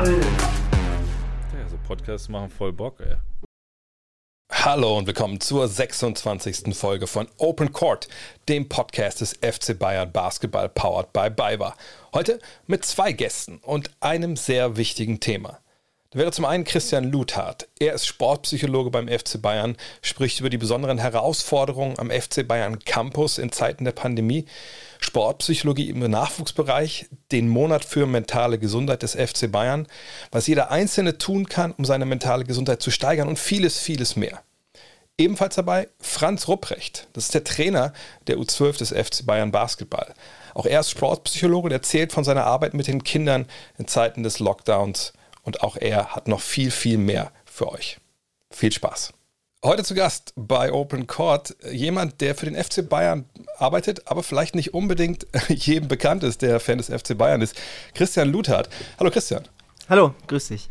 Ja, so Podcasts machen voll Bock, ey. Hallo und willkommen zur 26. Folge von Open Court, dem Podcast des FC Bayern Basketball powered by BayWa. Heute mit zwei Gästen und einem sehr wichtigen Thema. Da wäre zum einen Christian Luthardt. Er ist Sportpsychologe beim FC Bayern, spricht über die besonderen Herausforderungen am FC Bayern Campus in Zeiten der Pandemie, Sportpsychologie im Nachwuchsbereich, den Monat für mentale Gesundheit des FC Bayern, was jeder Einzelne tun kann, um seine mentale Gesundheit zu steigern und vieles, vieles mehr. Ebenfalls dabei Franz Rupprecht. Das ist der Trainer der U12 des FC Bayern Basketball. Auch er ist Sportpsychologe und erzählt von seiner Arbeit mit den Kindern in Zeiten des Lockdowns und auch er hat noch viel, viel mehr für euch. Viel Spaß. Heute zu Gast bei Open Court jemand, der für den FC Bayern arbeitet, aber vielleicht nicht unbedingt jedem bekannt ist, der Fan des FC Bayern ist. Christian Luthardt. Hallo Christian. Hallo, grüß dich.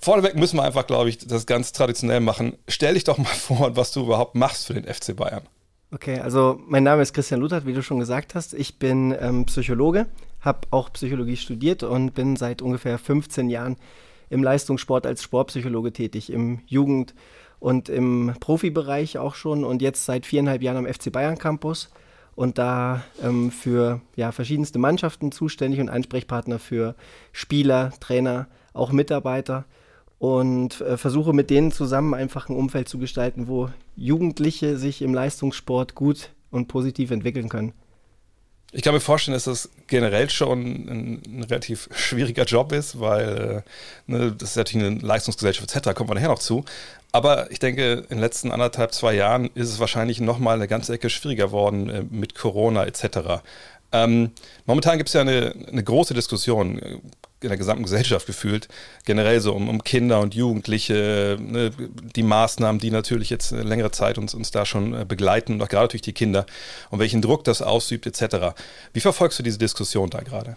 Vorneweg müssen wir einfach, glaube ich, das ganz traditionell machen. Stell dich doch mal vor, was du überhaupt machst für den FC Bayern. Okay, also mein Name ist Christian Luthardt, wie du schon gesagt hast. Ich bin ähm, Psychologe, habe auch Psychologie studiert und bin seit ungefähr 15 Jahren im Leistungssport als Sportpsychologe tätig, im Jugend- und im Profibereich auch schon und jetzt seit viereinhalb Jahren am FC Bayern Campus und da ähm, für ja, verschiedenste Mannschaften zuständig und Ansprechpartner für Spieler, Trainer, auch Mitarbeiter und äh, versuche mit denen zusammen einfach ein Umfeld zu gestalten, wo Jugendliche sich im Leistungssport gut und positiv entwickeln können. Ich kann mir vorstellen, dass das generell schon ein, ein relativ schwieriger Job ist, weil äh, ne, das ist natürlich eine Leistungsgesellschaft etc., kommt man nachher noch zu. Aber ich denke, in den letzten anderthalb, zwei Jahren ist es wahrscheinlich nochmal eine ganze Ecke schwieriger geworden äh, mit Corona etc. Ähm, momentan gibt es ja eine, eine, große Diskussion in der gesamten Gesellschaft gefühlt, generell so um, um Kinder und Jugendliche, ne, die Maßnahmen, die natürlich jetzt längere Zeit uns, uns da schon äh, begleiten und auch gerade durch die Kinder und welchen Druck das ausübt etc. Wie verfolgst du diese Diskussion da gerade?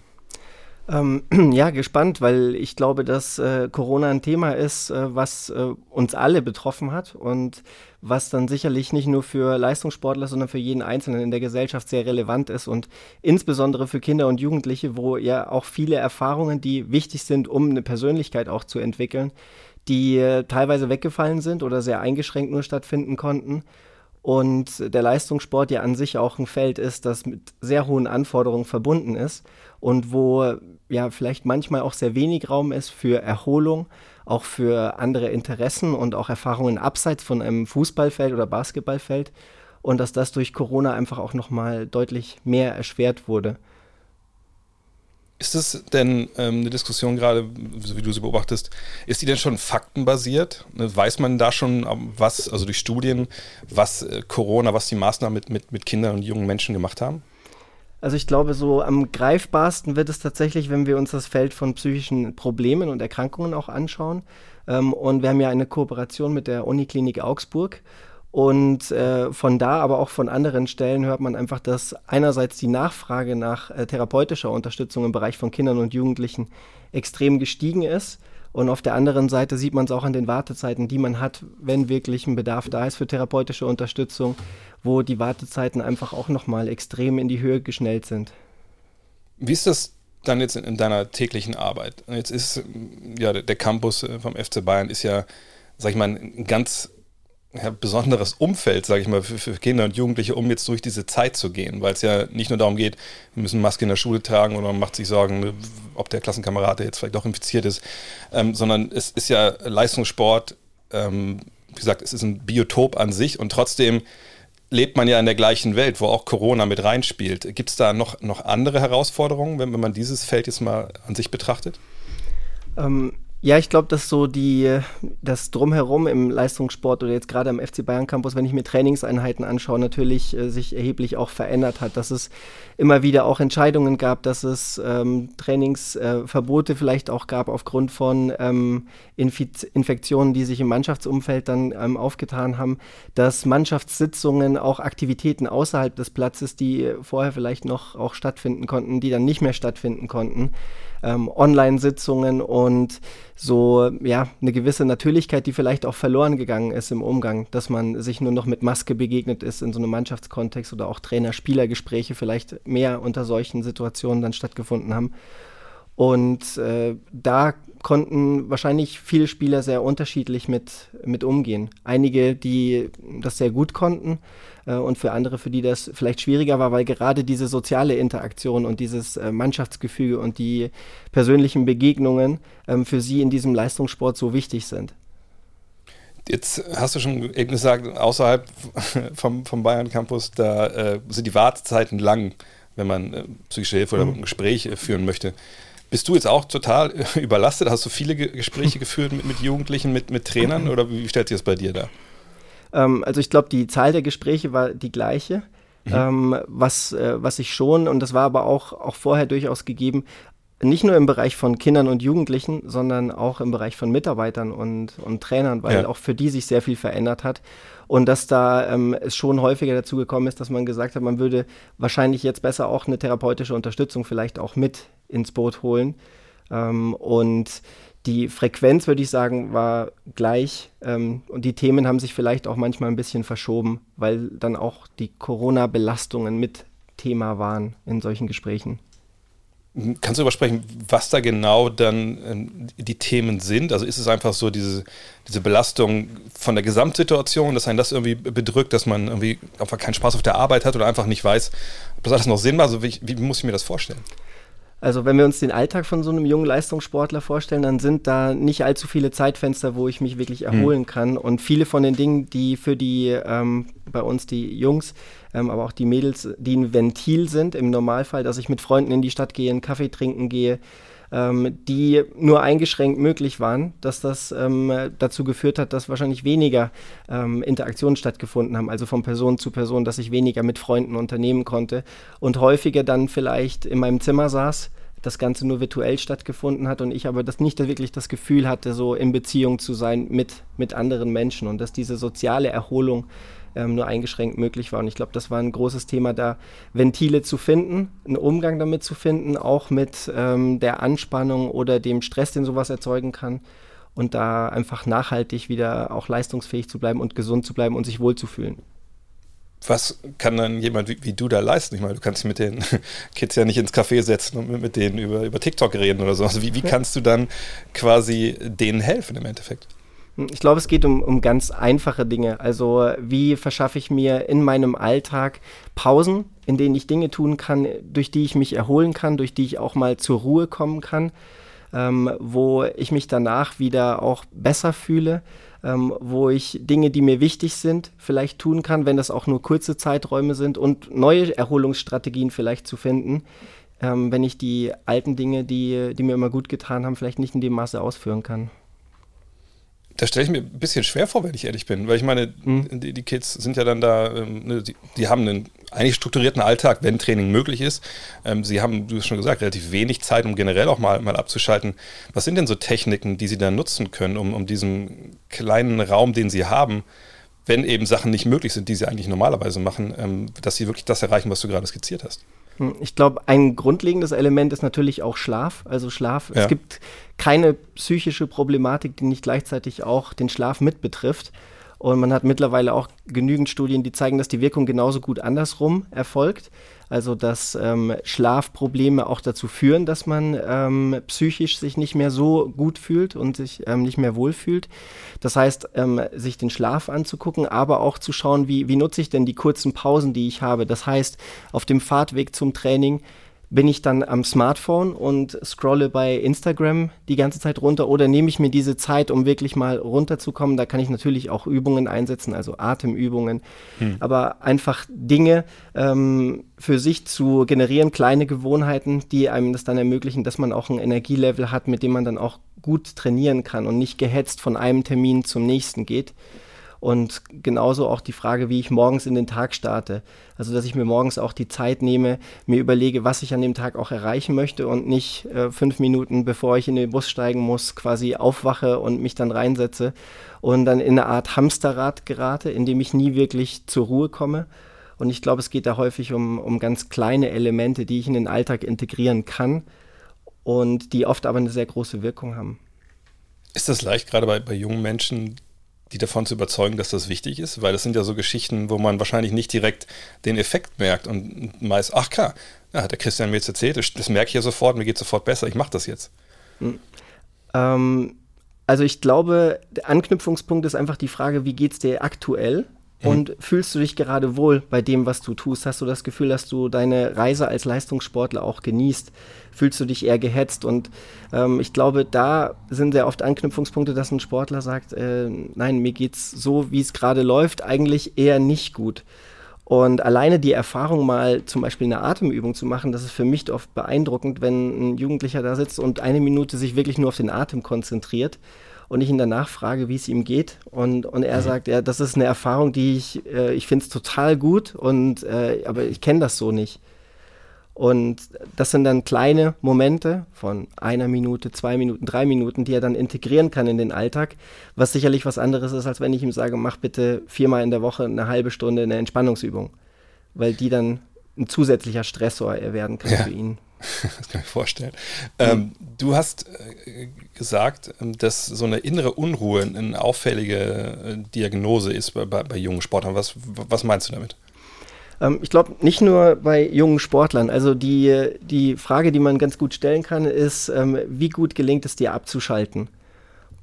Ähm, ja, gespannt, weil ich glaube, dass äh, Corona ein Thema ist, äh, was äh, uns alle betroffen hat und was dann sicherlich nicht nur für Leistungssportler, sondern für jeden Einzelnen in der Gesellschaft sehr relevant ist und insbesondere für Kinder und Jugendliche, wo ja auch viele Erfahrungen, die wichtig sind, um eine Persönlichkeit auch zu entwickeln, die äh, teilweise weggefallen sind oder sehr eingeschränkt nur stattfinden konnten und der Leistungssport ja an sich auch ein Feld ist, das mit sehr hohen Anforderungen verbunden ist und wo ja vielleicht manchmal auch sehr wenig Raum ist für Erholung, auch für andere Interessen und auch Erfahrungen abseits von einem Fußballfeld oder Basketballfeld und dass das durch Corona einfach auch noch mal deutlich mehr erschwert wurde. Ist es denn ähm, eine Diskussion gerade, so wie du sie beobachtest, ist die denn schon faktenbasiert? Ne, weiß man da schon, ähm, was, also durch Studien, was äh, Corona, was die Maßnahmen mit, mit, mit Kindern und jungen Menschen gemacht haben? Also ich glaube, so am greifbarsten wird es tatsächlich, wenn wir uns das Feld von psychischen Problemen und Erkrankungen auch anschauen. Ähm, und wir haben ja eine Kooperation mit der Uniklinik Augsburg. Und äh, von da, aber auch von anderen Stellen hört man einfach, dass einerseits die Nachfrage nach äh, therapeutischer Unterstützung im Bereich von Kindern und Jugendlichen extrem gestiegen ist. Und auf der anderen Seite sieht man es auch an den Wartezeiten, die man hat, wenn wirklich ein Bedarf da ist für therapeutische Unterstützung, wo die Wartezeiten einfach auch nochmal extrem in die Höhe geschnellt sind. Wie ist das dann jetzt in, in deiner täglichen Arbeit? Jetzt ist ja der, Campus äh, vom FC Bayern ist ja, sag ich mal, ein ganz ja, besonderes Umfeld, sage ich mal, für, für, Kinder und Jugendliche, um jetzt durch diese Zeit zu gehen, weil es ja nicht nur darum geht, wir müssen Maske in der Schule tragen oder man macht sich Sorgen, ne, ob der Klassenkamerad jetzt vielleicht doch infiziert ist, ähm, sondern es ist ja Leistungssport, ähm, wie gesagt, es ist ein Biotop an sich und trotzdem lebt man ja in der gleichen Welt, wo auch Corona mit reinspielt. Gibt es da noch, noch andere Herausforderungen, wenn, wenn man dieses Feld jetzt mal an sich betrachtet? Ähm, ja, ich glaube, dass so die, das Drumherum im Leistungssport oder jetzt gerade am FC Bayern Campus, wenn ich mir Trainingseinheiten anschaue, natürlich äh, sich erheblich auch verändert hat. Dass es immer wieder auch Entscheidungen gab, dass es ähm, Trainingsverbote äh, vielleicht auch gab aufgrund von ähm, Infiz Infektionen, die sich im Mannschaftsumfeld dann ähm, aufgetan haben, dass Mannschaftssitzungen, auch Aktivitäten außerhalb des Platzes, die vorher vielleicht noch auch stattfinden konnten, die dann nicht mehr stattfinden konnten ähm, Online-Sitzungen und so, ja, eine gewisse Natürlichkeit, die vielleicht auch verloren gegangen ist im Umgang, dass man sich nur noch mit Maske begegnet ist in so einem Mannschaftskontext oder auch Trainer-Spieler-Gespräche vielleicht mehr unter solchen Situationen dann stattgefunden haben. Und äh, da konnten wahrscheinlich viele Spieler sehr unterschiedlich mit, mit umgehen. Einige, die das sehr gut konnten äh, und für andere, für die das vielleicht schwieriger war, weil gerade diese soziale Interaktion und dieses äh, Mannschaftsgefüge und die persönlichen Begegnungen ähm, für sie in diesem Leistungssport so wichtig sind. Jetzt hast du schon eben gesagt, außerhalb vom, vom Bayern Campus, da äh, sind die Wartezeiten lang, wenn man äh, psychische Hilfe oder mhm. ein Gespräch äh, führen möchte. Bist du jetzt auch total überlastet? Hast du viele Ge Gespräche geführt mit, mit Jugendlichen, mit, mit Trainern oder wie stellt sich das bei dir da? Ähm, also ich glaube, die Zahl der Gespräche war die gleiche. Mhm. Ähm, was, äh, was ich schon, und das war aber auch, auch vorher durchaus gegeben, nicht nur im Bereich von Kindern und Jugendlichen, sondern auch im Bereich von Mitarbeitern und, und Trainern, weil ja. auch für die sich sehr viel verändert hat. Und dass da ähm, es schon häufiger dazu gekommen ist, dass man gesagt hat, man würde wahrscheinlich jetzt besser auch eine therapeutische Unterstützung vielleicht auch mit ins Boot holen. Ähm, und die Frequenz, würde ich sagen, war gleich. Ähm, und die Themen haben sich vielleicht auch manchmal ein bisschen verschoben, weil dann auch die Corona-Belastungen mit Thema waren in solchen Gesprächen. Kannst du übersprechen, was da genau dann äh, die Themen sind? Also ist es einfach so diese, diese Belastung von der Gesamtsituation, dass einen das irgendwie bedrückt, dass man irgendwie einfach keinen Spaß auf der Arbeit hat oder einfach nicht weiß, ob das alles noch Sinn macht? Also wie, wie muss ich mir das vorstellen? Also wenn wir uns den Alltag von so einem jungen Leistungssportler vorstellen, dann sind da nicht allzu viele Zeitfenster, wo ich mich wirklich hm. erholen mhm. kann. Und viele von den Dingen, die für die ähm, bei uns die Jungs ähm, aber auch die Mädels, die ein Ventil sind im Normalfall, dass ich mit Freunden in die Stadt gehe, einen Kaffee trinken gehe, ähm, die nur eingeschränkt möglich waren, dass das ähm, dazu geführt hat, dass wahrscheinlich weniger ähm, Interaktionen stattgefunden haben, also von Person zu Person, dass ich weniger mit Freunden unternehmen konnte. Und häufiger dann vielleicht in meinem Zimmer saß das Ganze nur virtuell stattgefunden hat und ich aber das nicht wirklich das Gefühl hatte, so in Beziehung zu sein mit, mit anderen Menschen und dass diese soziale Erholung ähm, nur eingeschränkt möglich war. Und ich glaube, das war ein großes Thema, da Ventile zu finden, einen Umgang damit zu finden, auch mit ähm, der Anspannung oder dem Stress, den sowas erzeugen kann. Und da einfach nachhaltig wieder auch leistungsfähig zu bleiben und gesund zu bleiben und sich wohlzufühlen was kann dann jemand wie, wie, du da leisten? Ich meine, du kannst mit den Kids ja nicht ins Café setzen und mit, denen über, über TikTok reden oder so. Also wie, wie kannst du dann quasi denen helfen im Endeffekt? Ich glaube, es geht um, um ganz einfache Dinge. Also wie verschaffe ich mir in meinem Alltag Pausen, in denen ich Dinge tun kann, durch die ich mich erholen kann, durch die ich auch mal zur Ruhe kommen kann, ähm, wo ich mich danach wieder auch besser fühle, ähm, wo ich Dinge, die mir wichtig sind, vielleicht tun kann, wenn das auch nur kurze Zeiträume sind und neue Erholungsstrategien vielleicht zu finden, ähm, wenn ich die alten Dinge, die, die mir immer gut getan haben, vielleicht nicht in dem Maße ausführen kann. Das stelle ich mir ein bisschen schwer vor, wenn ich ehrlich bin, weil ich meine, mhm. die, die, Kids sind ja dann da, ähm, ne, die, die, haben einen eigentlich strukturierten Alltag, wenn Training möglich ist. Ähm, sie haben, du hast schon gesagt, relativ wenig Zeit, um generell auch mal, mal abzuschalten. Was sind denn so Techniken, die sie dann nutzen können, um, um diesen kleinen Raum, den sie haben, wenn eben Sachen nicht möglich sind, die sie eigentlich normalerweise machen, ähm, dass sie wirklich das erreichen, was du gerade skizziert hast? Ich glaube, ein grundlegendes Element ist natürlich auch Schlaf. Also Schlaf. Ja. Es gibt keine psychische Problematik, die nicht gleichzeitig auch den Schlaf mit betrifft. Und man hat mittlerweile auch genügend Studien, die zeigen, dass die Wirkung genauso gut andersrum erfolgt. Also dass ähm, Schlafprobleme auch dazu führen, dass man ähm, psychisch sich nicht mehr so gut fühlt und sich ähm, nicht mehr wohlfühlt. Das heißt, ähm, sich den Schlaf anzugucken, aber auch zu schauen, wie, wie nutze ich denn die kurzen Pausen, die ich habe. Das heißt, auf dem Fahrtweg zum Training bin ich dann am Smartphone und scrolle bei Instagram die ganze Zeit runter oder nehme ich mir diese Zeit, um wirklich mal runterzukommen. Da kann ich natürlich auch Übungen einsetzen, also Atemübungen, hm. aber einfach Dinge ähm, für sich zu generieren, kleine Gewohnheiten, die einem das dann ermöglichen, dass man auch ein Energielevel hat, mit dem man dann auch gut trainieren kann und nicht gehetzt von einem Termin zum nächsten geht. Und genauso auch die Frage, wie ich morgens in den Tag starte. Also, dass ich mir morgens auch die Zeit nehme, mir überlege, was ich an dem Tag auch erreichen möchte und nicht äh, fünf Minuten, bevor ich in den Bus steigen muss, quasi aufwache und mich dann reinsetze und dann in eine Art Hamsterrad gerate, in dem ich nie wirklich zur Ruhe komme. Und ich glaube, es geht da häufig um, um ganz kleine Elemente, die ich in den Alltag integrieren kann und die oft aber eine sehr große Wirkung haben. Ist das leicht, gerade bei, bei jungen Menschen, die davon zu überzeugen, dass das wichtig ist? Weil das sind ja so Geschichten, wo man wahrscheinlich nicht direkt den Effekt merkt und meist, ach klar, ja, hat der Christian mir jetzt erzählt, das, das merke ich ja sofort, mir geht sofort besser, ich mache das jetzt. Hm. Ähm, also ich glaube, der Anknüpfungspunkt ist einfach die Frage, wie geht es dir aktuell? Mhm. Und fühlst du dich gerade wohl bei dem, was du tust? Hast du das Gefühl, dass du deine Reise als Leistungssportler auch genießt? Fühlst du dich eher gehetzt? Und ähm, ich glaube, da sind sehr oft Anknüpfungspunkte, dass ein Sportler sagt, äh, nein, mir geht's so, wie es gerade läuft, eigentlich eher nicht gut. Und alleine die Erfahrung mal zum Beispiel eine Atemübung zu machen, das ist für mich oft beeindruckend, wenn ein Jugendlicher da sitzt und eine Minute sich wirklich nur auf den Atem konzentriert und ich ihn danach frage, wie es ihm geht. Und, und er mhm. sagt, ja, das ist eine Erfahrung, die ich, äh, ich finde es total gut, und, äh, aber ich kenne das so nicht. Und das sind dann kleine Momente von einer Minute, zwei Minuten, drei Minuten, die er dann integrieren kann in den Alltag, was sicherlich was anderes ist, als wenn ich ihm sage, mach bitte viermal in der Woche eine halbe Stunde eine Entspannungsübung, weil die dann ein zusätzlicher Stressor werden kann ja. für ihn. Das kann ich mir vorstellen. Ähm, du hast äh, gesagt, ähm, dass so eine innere Unruhe eine auffällige äh, Diagnose ist bei, bei, bei jungen Sportlern. Was, was meinst du damit? Ähm, ich glaube, nicht nur bei jungen Sportlern. Also die, die Frage, die man ganz gut stellen kann, ist, ähm, wie gut gelingt es dir abzuschalten?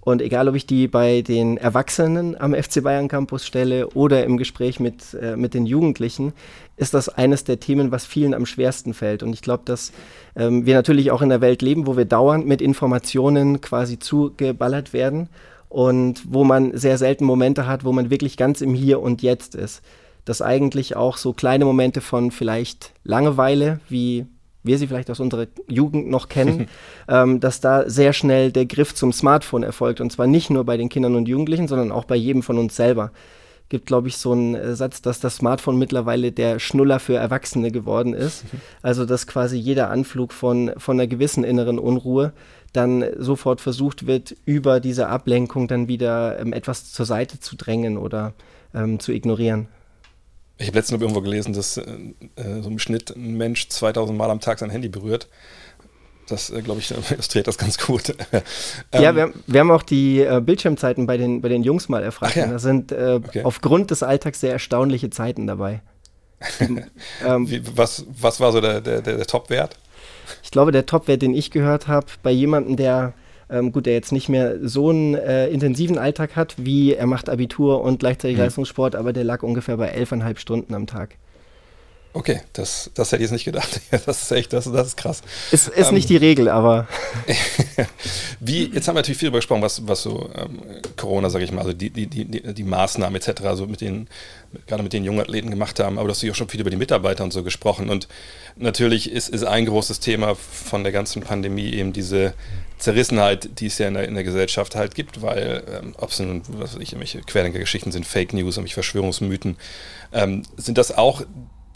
Und egal, ob ich die bei den Erwachsenen am FC Bayern Campus stelle oder im Gespräch mit, äh, mit den Jugendlichen, ist das eines der Themen, was vielen am schwersten fällt. Und ich glaube, dass ähm, wir natürlich auch in einer Welt leben, wo wir dauernd mit Informationen quasi zugeballert werden und wo man sehr selten Momente hat, wo man wirklich ganz im Hier und Jetzt ist. Dass eigentlich auch so kleine Momente von vielleicht Langeweile, wie wir sie vielleicht aus unserer Jugend noch kennen, ähm, dass da sehr schnell der Griff zum Smartphone erfolgt. Und zwar nicht nur bei den Kindern und Jugendlichen, sondern auch bei jedem von uns selber. Gibt, glaube ich, so einen äh, Satz, dass das Smartphone mittlerweile der Schnuller für Erwachsene geworden ist. Also, dass quasi jeder Anflug von, von einer gewissen inneren Unruhe dann sofort versucht wird, über diese Ablenkung dann wieder ähm, etwas zur Seite zu drängen oder ähm, zu ignorieren. Ich habe letztens irgendwo gelesen, dass äh, äh, so im Schnitt ein Mensch 2000 Mal am Tag sein Handy berührt. Das, äh, glaube ich, illustriert das ganz gut. ähm, ja, wir haben, wir haben, auch die äh, Bildschirmzeiten bei den, bei den Jungs mal erfragt. Ja. Da sind äh, okay. aufgrund des Alltags sehr erstaunliche Zeiten dabei. ähm, Wie, was, was war so der, der, der Top-Wert? Ich glaube, der Top-Wert, den ich gehört habe, bei jemandem, der ähm, gut, der jetzt nicht mehr so einen äh, intensiven Alltag hat, wie er macht Abitur und gleichzeitig mhm. Leistungssport, aber der lag ungefähr bei elfeinhalb Stunden am Tag. Okay, das, das hätte ich jetzt nicht gedacht. Das ist echt, das, das ist krass. Ist, ist ähm, nicht die Regel, aber. Wie, jetzt haben wir natürlich viel darüber gesprochen, was, was so ähm, Corona, sage ich mal, also die, die, die, die Maßnahmen etc., also mit den, gerade mit den jungen Athleten gemacht haben, aber du hast ja auch schon viel über die Mitarbeiter und so gesprochen. Und natürlich ist, ist ein großes Thema von der ganzen Pandemie eben diese Zerrissenheit, die es ja in der, in der Gesellschaft halt gibt, weil, ähm, ob es nun, was weiß ich, irgendwelche Querdenker-Geschichten sind, Fake News, irgendwelche Verschwörungsmythen, ähm, sind das auch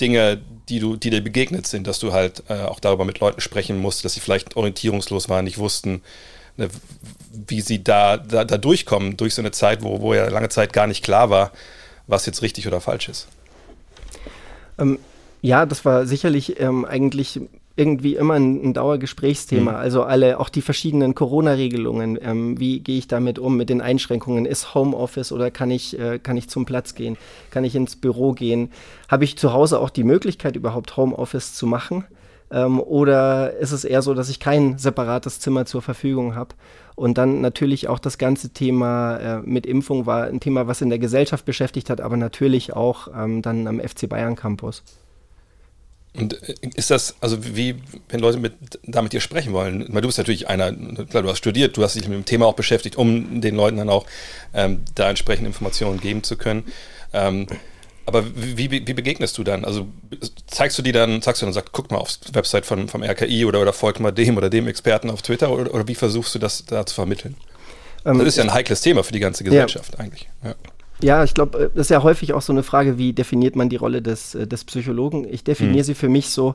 Dinge, die, du, die dir begegnet sind, dass du halt äh, auch darüber mit Leuten sprechen musst, dass sie vielleicht orientierungslos waren, nicht wussten, ne, wie sie da, da, da, durchkommen, durch so eine Zeit, wo, wo ja lange Zeit gar nicht klar war, was jetzt richtig oder falsch ist. Ähm, ja, das war sicherlich ähm, eigentlich irgendwie immer ein, ein Dauergesprächsthema. Mhm. Also alle, auch die verschiedenen Corona-Regelungen. Ähm, wie gehe ich damit um mit den Einschränkungen? Ist Homeoffice oder kann ich, äh, kann ich zum Platz gehen? Kann ich ins Büro gehen? Habe ich zu Hause auch die Möglichkeit, überhaupt Homeoffice zu machen? Ähm, oder ist es eher so, dass ich kein separates Zimmer zur Verfügung habe? Und dann natürlich auch das ganze Thema äh, mit Impfung war ein Thema, was in der Gesellschaft beschäftigt hat, aber natürlich auch ähm, dann am FC Bayern Campus. Und äh, ist das, also wie, wenn Leute mit, da mit dir sprechen wollen, weil du bist natürlich einer, klar, du hast studiert, du hast dich mit dem Thema auch beschäftigt, um den Leuten dann auch ähm, da entsprechende Informationen geben zu können. Ähm, aber wie, wie, begegnest du dann? Also zeigst du die dann, sagst du dann, sag, guck mal aufs Website von, vom RKI oder, oder folgt mal dem oder dem Experten auf Twitter oder, oder wie versuchst du das da zu vermitteln? Ähm, das ist ja ein heikles Thema für die ganze Gesellschaft ja. eigentlich. Ja. Ja, ich glaube, äh, das ist ja häufig auch so eine Frage, wie definiert man die Rolle des, äh, des Psychologen? Ich definiere mhm. sie für mich so,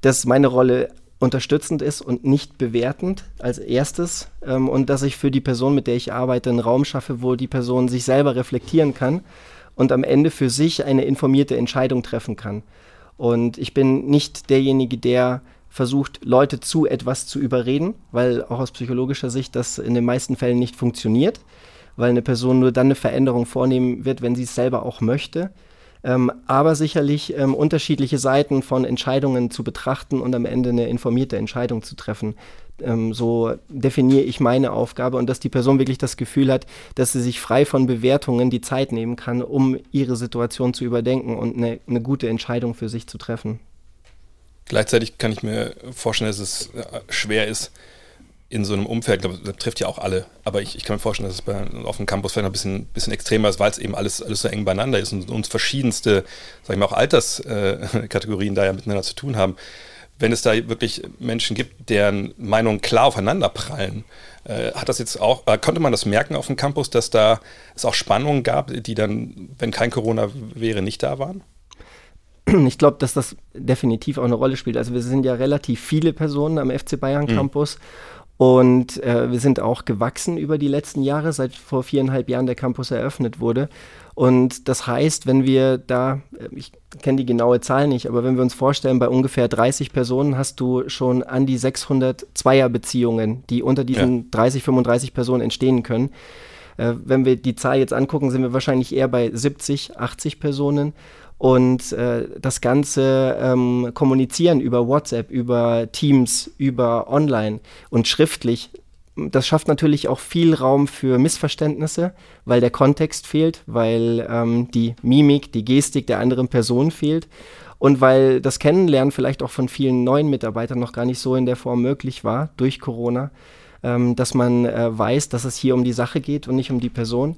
dass meine Rolle unterstützend ist und nicht bewertend als erstes ähm, und dass ich für die Person, mit der ich arbeite, einen Raum schaffe, wo die Person sich selber reflektieren kann und am Ende für sich eine informierte Entscheidung treffen kann. Und ich bin nicht derjenige, der versucht, Leute zu etwas zu überreden, weil auch aus psychologischer Sicht das in den meisten Fällen nicht funktioniert weil eine Person nur dann eine Veränderung vornehmen wird, wenn sie es selber auch möchte. Ähm, aber sicherlich ähm, unterschiedliche Seiten von Entscheidungen zu betrachten und am Ende eine informierte Entscheidung zu treffen. Ähm, so definiere ich meine Aufgabe und dass die Person wirklich das Gefühl hat, dass sie sich frei von Bewertungen die Zeit nehmen kann, um ihre Situation zu überdenken und eine, eine gute Entscheidung für sich zu treffen. Gleichzeitig kann ich mir vorstellen, dass es äh, schwer ist, in so einem Umfeld, glaube, das trifft ja auch alle, aber ich, ich kann mir vorstellen, dass es bei, auf dem Campus vielleicht ein bisschen, bisschen extremer ist, weil es eben alles, alles so eng beieinander ist und uns verschiedenste, sag ich mal, auch Alterskategorien äh, da ja miteinander zu tun haben. Wenn es da wirklich Menschen gibt, deren Meinungen klar aufeinander prallen, äh, hat das jetzt auch, äh, konnte man das merken auf dem Campus, dass da es auch Spannungen gab, die dann, wenn kein Corona wäre, nicht da waren? Ich glaube, dass das definitiv auch eine Rolle spielt. Also wir sind ja relativ viele Personen am FC Bayern mhm. Campus. Mhm und äh, wir sind auch gewachsen über die letzten Jahre, seit vor viereinhalb Jahren der Campus eröffnet wurde. Und das heißt, wenn wir da, äh, ich kenne die genaue Zahl nicht, aber wenn wir uns vorstellen, bei ungefähr 30 Personen hast du schon an die 600 Zweierbeziehungen, die unter diesen ja. 30, 35 Personen entstehen können. Äh, wenn wir die Zahl jetzt angucken, sind wir wahrscheinlich eher bei 70, 80 Personen. Und äh, das ganze ähm, Kommunizieren über WhatsApp, über Teams, über Online und schriftlich, das schafft natürlich auch viel Raum für Missverständnisse, weil der Kontext fehlt, weil ähm, die Mimik, die Gestik der anderen Person fehlt und weil das Kennenlernen vielleicht auch von vielen neuen Mitarbeitern noch gar nicht so in der Form möglich war durch Corona, ähm, dass man äh, weiß, dass es hier um die Sache geht und nicht um die Person.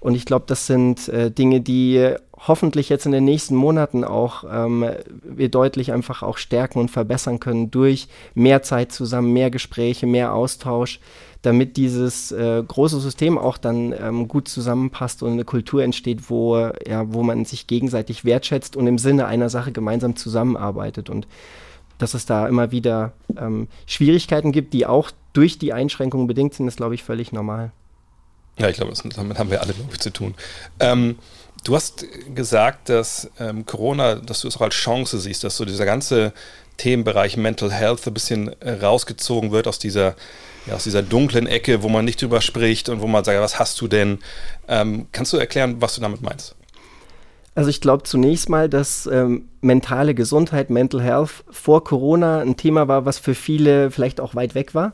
Und ich glaube, das sind äh, Dinge, die hoffentlich jetzt in den nächsten Monaten auch ähm, wir deutlich einfach auch stärken und verbessern können durch mehr Zeit zusammen, mehr Gespräche, mehr Austausch, damit dieses äh, große System auch dann ähm, gut zusammenpasst und eine Kultur entsteht, wo, ja, wo man sich gegenseitig wertschätzt und im Sinne einer Sache gemeinsam zusammenarbeitet. Und dass es da immer wieder ähm, Schwierigkeiten gibt, die auch durch die Einschränkungen bedingt sind, ist, glaube ich, völlig normal. Ja, ich glaube, damit haben wir alle, glaube ich, zu tun. Ähm, du hast gesagt, dass ähm, Corona, dass du es auch als Chance siehst, dass so dieser ganze Themenbereich Mental Health ein bisschen äh, rausgezogen wird aus dieser, ja, aus dieser dunklen Ecke, wo man nicht drüber spricht und wo man sagt, was hast du denn? Ähm, kannst du erklären, was du damit meinst? Also ich glaube zunächst mal, dass ähm, mentale Gesundheit, Mental Health vor Corona ein Thema war, was für viele vielleicht auch weit weg war.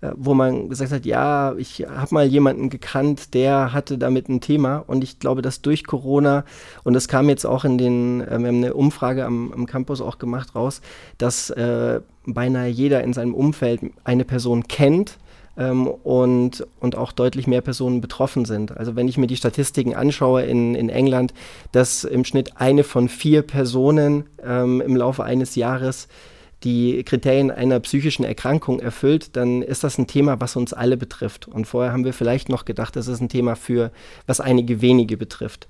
Äh, wo man gesagt hat, ja, ich habe mal jemanden gekannt, der hatte damit ein Thema und ich glaube, dass durch Corona und das kam jetzt auch in den, äh, wir haben eine Umfrage am, am Campus auch gemacht raus, dass äh, beinahe jeder in seinem Umfeld eine Person kennt, ähm, und, und auch deutlich mehr Personen betroffen sind. Also wenn ich mir die Statistiken anschaue in, in England, dass im Schnitt eine von vier Personen ähm, im Laufe eines Jahres die Kriterien einer psychischen Erkrankung erfüllt, dann ist das ein Thema, was uns alle betrifft. Und vorher haben wir vielleicht noch gedacht, das ist ein Thema für, was einige wenige betrifft.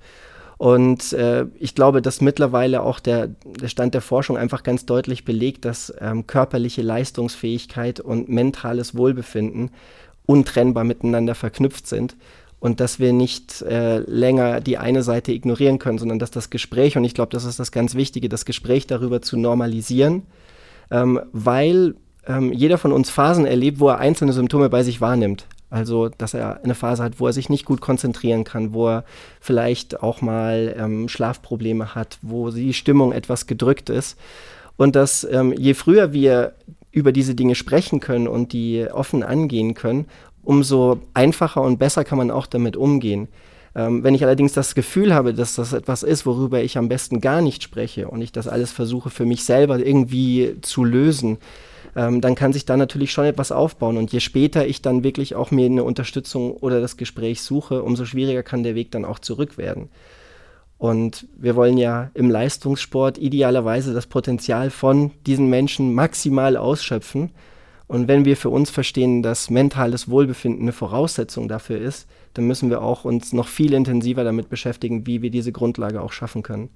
Und äh, ich glaube, dass mittlerweile auch der, der Stand der Forschung einfach ganz deutlich belegt, dass ähm, körperliche Leistungsfähigkeit und mentales Wohlbefinden untrennbar miteinander verknüpft sind und dass wir nicht äh, länger die eine Seite ignorieren können, sondern dass das Gespräch, und ich glaube, das ist das ganz Wichtige, das Gespräch darüber zu normalisieren, ähm, weil ähm, jeder von uns Phasen erlebt, wo er einzelne Symptome bei sich wahrnimmt. Also, dass er eine Phase hat, wo er sich nicht gut konzentrieren kann, wo er vielleicht auch mal ähm, Schlafprobleme hat, wo die Stimmung etwas gedrückt ist. Und dass ähm, je früher wir über diese Dinge sprechen können und die offen angehen können, umso einfacher und besser kann man auch damit umgehen. Ähm, wenn ich allerdings das Gefühl habe, dass das etwas ist, worüber ich am besten gar nicht spreche und ich das alles versuche für mich selber irgendwie zu lösen, ähm, dann kann sich da natürlich schon etwas aufbauen. Und je später ich dann wirklich auch mir eine Unterstützung oder das Gespräch suche, umso schwieriger kann der Weg dann auch zurück werden. Und wir wollen ja im Leistungssport idealerweise das Potenzial von diesen Menschen maximal ausschöpfen. Und wenn wir für uns verstehen, dass mentales Wohlbefinden eine Voraussetzung dafür ist, dann müssen wir auch uns noch viel intensiver damit beschäftigen, wie wir diese Grundlage auch schaffen können.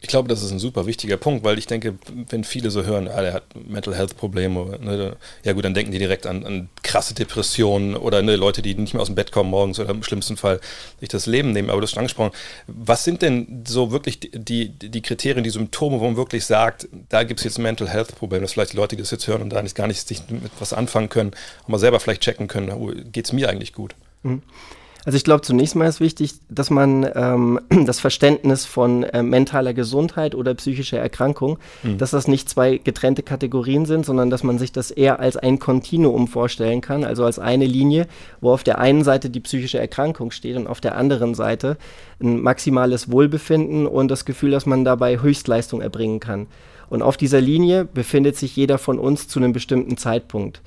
Ich glaube, das ist ein super wichtiger Punkt, weil ich denke, wenn viele so hören, ah, der hat Mental Health Probleme, ne, ja gut, dann denken die direkt an, an krasse Depressionen oder ne, Leute, die nicht mehr aus dem Bett kommen morgens oder im schlimmsten Fall sich das Leben nehmen. Aber du hast schon angesprochen, was sind denn so wirklich die, die Kriterien, die Symptome, wo man wirklich sagt, da gibt es jetzt Mental Health Problem, dass vielleicht die Leute, die das jetzt hören und da nicht, gar nicht sich mit was anfangen können, aber selber vielleicht checken können, geht es mir eigentlich gut? Mhm. Also ich glaube, zunächst mal ist wichtig, dass man ähm, das Verständnis von äh, mentaler Gesundheit oder psychischer Erkrankung, mhm. dass das nicht zwei getrennte Kategorien sind, sondern dass man sich das eher als ein Kontinuum vorstellen kann, also als eine Linie, wo auf der einen Seite die psychische Erkrankung steht und auf der anderen Seite ein maximales Wohlbefinden und das Gefühl, dass man dabei Höchstleistung erbringen kann. Und auf dieser Linie befindet sich jeder von uns zu einem bestimmten Zeitpunkt.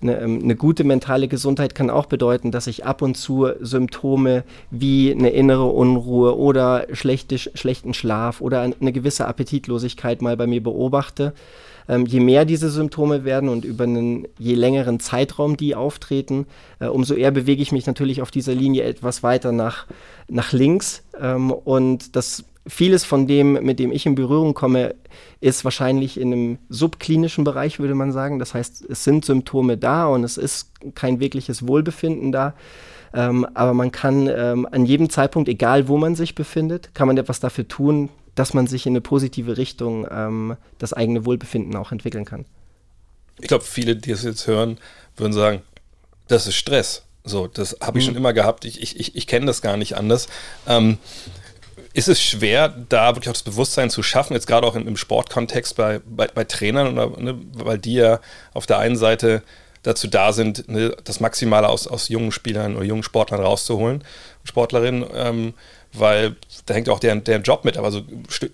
Eine, ähm, eine, gute mentale Gesundheit kann auch bedeuten, dass ich ab und zu Symptome wie eine innere Unruhe oder schlechte, schlechten Schlaf oder eine gewisse Appetitlosigkeit mal bei mir beobachte. Ähm, je mehr diese Symptome werden und über einen je längeren Zeitraum die auftreten, äh, umso eher bewege ich mich natürlich auf dieser Linie etwas weiter nach, nach links. Ähm, und das vieles von dem, mit dem ich in Berührung komme, ist wahrscheinlich in einem subklinischen Bereich, würde man sagen. Das heißt, es sind Symptome da und es ist kein wirkliches Wohlbefinden da. Ähm, aber man kann ähm, an jedem Zeitpunkt, egal wo man sich befindet, kann man etwas dafür tun, dass man sich in eine positive Richtung ähm, das eigene Wohlbefinden auch entwickeln kann. Ich glaube, viele, die es jetzt hören, würden sagen, das ist Stress. So, das habe ich mhm. schon immer gehabt. Ich, ich, ich, ich kenne das gar nicht anders. Ähm, ist es schwer, da wirklich auch das Bewusstsein zu schaffen, jetzt gerade auch im, Sportkontext bei, bei, bei Trainern, oder, ne, weil die ja auf der einen Seite dazu da sind, ne, das Maximale aus, aus jungen Spielern oder jungen Sportlern rauszuholen, Sportlerinnen, ähm, weil da hängt auch deren, deren Job mit. Aber so,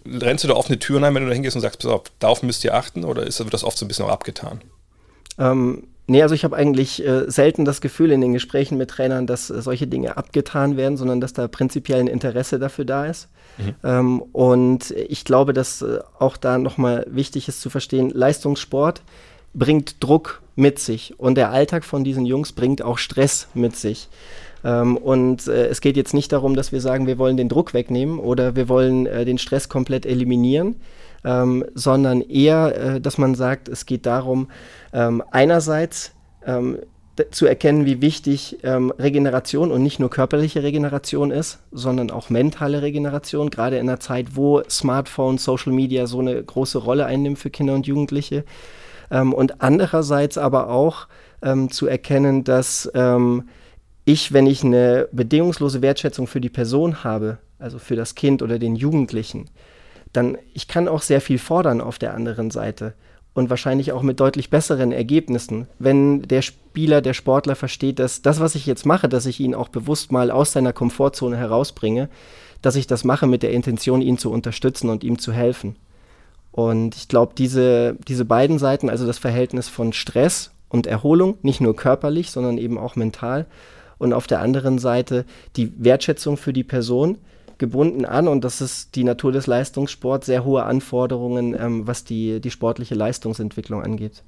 rennst du da offene Türen ein, wenn du da hingehst und sagst, pass auf, darauf müsst ihr achten oder ist, wird das oft so ein bisschen auch abgetan? Ähm, Nee, also ich habe eigentlich äh, selten das Gefühl in den Gesprächen mit Trainern, dass äh, solche Dinge abgetan werden, sondern dass da prinzipiell ein Interesse dafür da ist. Mhm. Ähm, und ich glaube, dass äh, auch da nochmal wichtig ist zu verstehen, Leistungssport bringt Druck mit sich und der Alltag von diesen Jungs bringt auch Stress mit sich. Ähm, und äh, es geht jetzt nicht darum, dass wir sagen, wir wollen den Druck wegnehmen oder wir wollen äh, den Stress komplett eliminieren, ähm, sondern eher, äh, dass man sagt, es geht darum, ähm, einerseits ähm, zu erkennen, wie wichtig ähm, Regeneration und nicht nur körperliche Regeneration ist, sondern auch mentale Regeneration, gerade in einer Zeit, wo Smartphone, Social Media so eine große Rolle einnimmt für Kinder und Jugendliche. Ähm, und andererseits aber auch ähm, zu erkennen, dass ähm, ich, wenn ich eine bedingungslose Wertschätzung für die Person habe, also für das Kind oder den Jugendlichen, dann ich kann auch sehr viel fordern auf der anderen Seite und wahrscheinlich auch mit deutlich besseren Ergebnissen, wenn der Spieler, der Sportler versteht, dass das, was ich jetzt mache, dass ich ihn auch bewusst mal aus seiner Komfortzone herausbringe, dass ich das mache mit der Intention, ihn zu unterstützen und ihm zu helfen. Und ich glaube, diese, diese beiden Seiten, also das Verhältnis von Stress und Erholung, nicht nur körperlich, sondern eben auch mental, und auf der anderen Seite die Wertschätzung für die Person, gebunden an und das ist die Natur des Leistungssports, sehr hohe Anforderungen, ähm, was die, die sportliche Leistungsentwicklung angeht.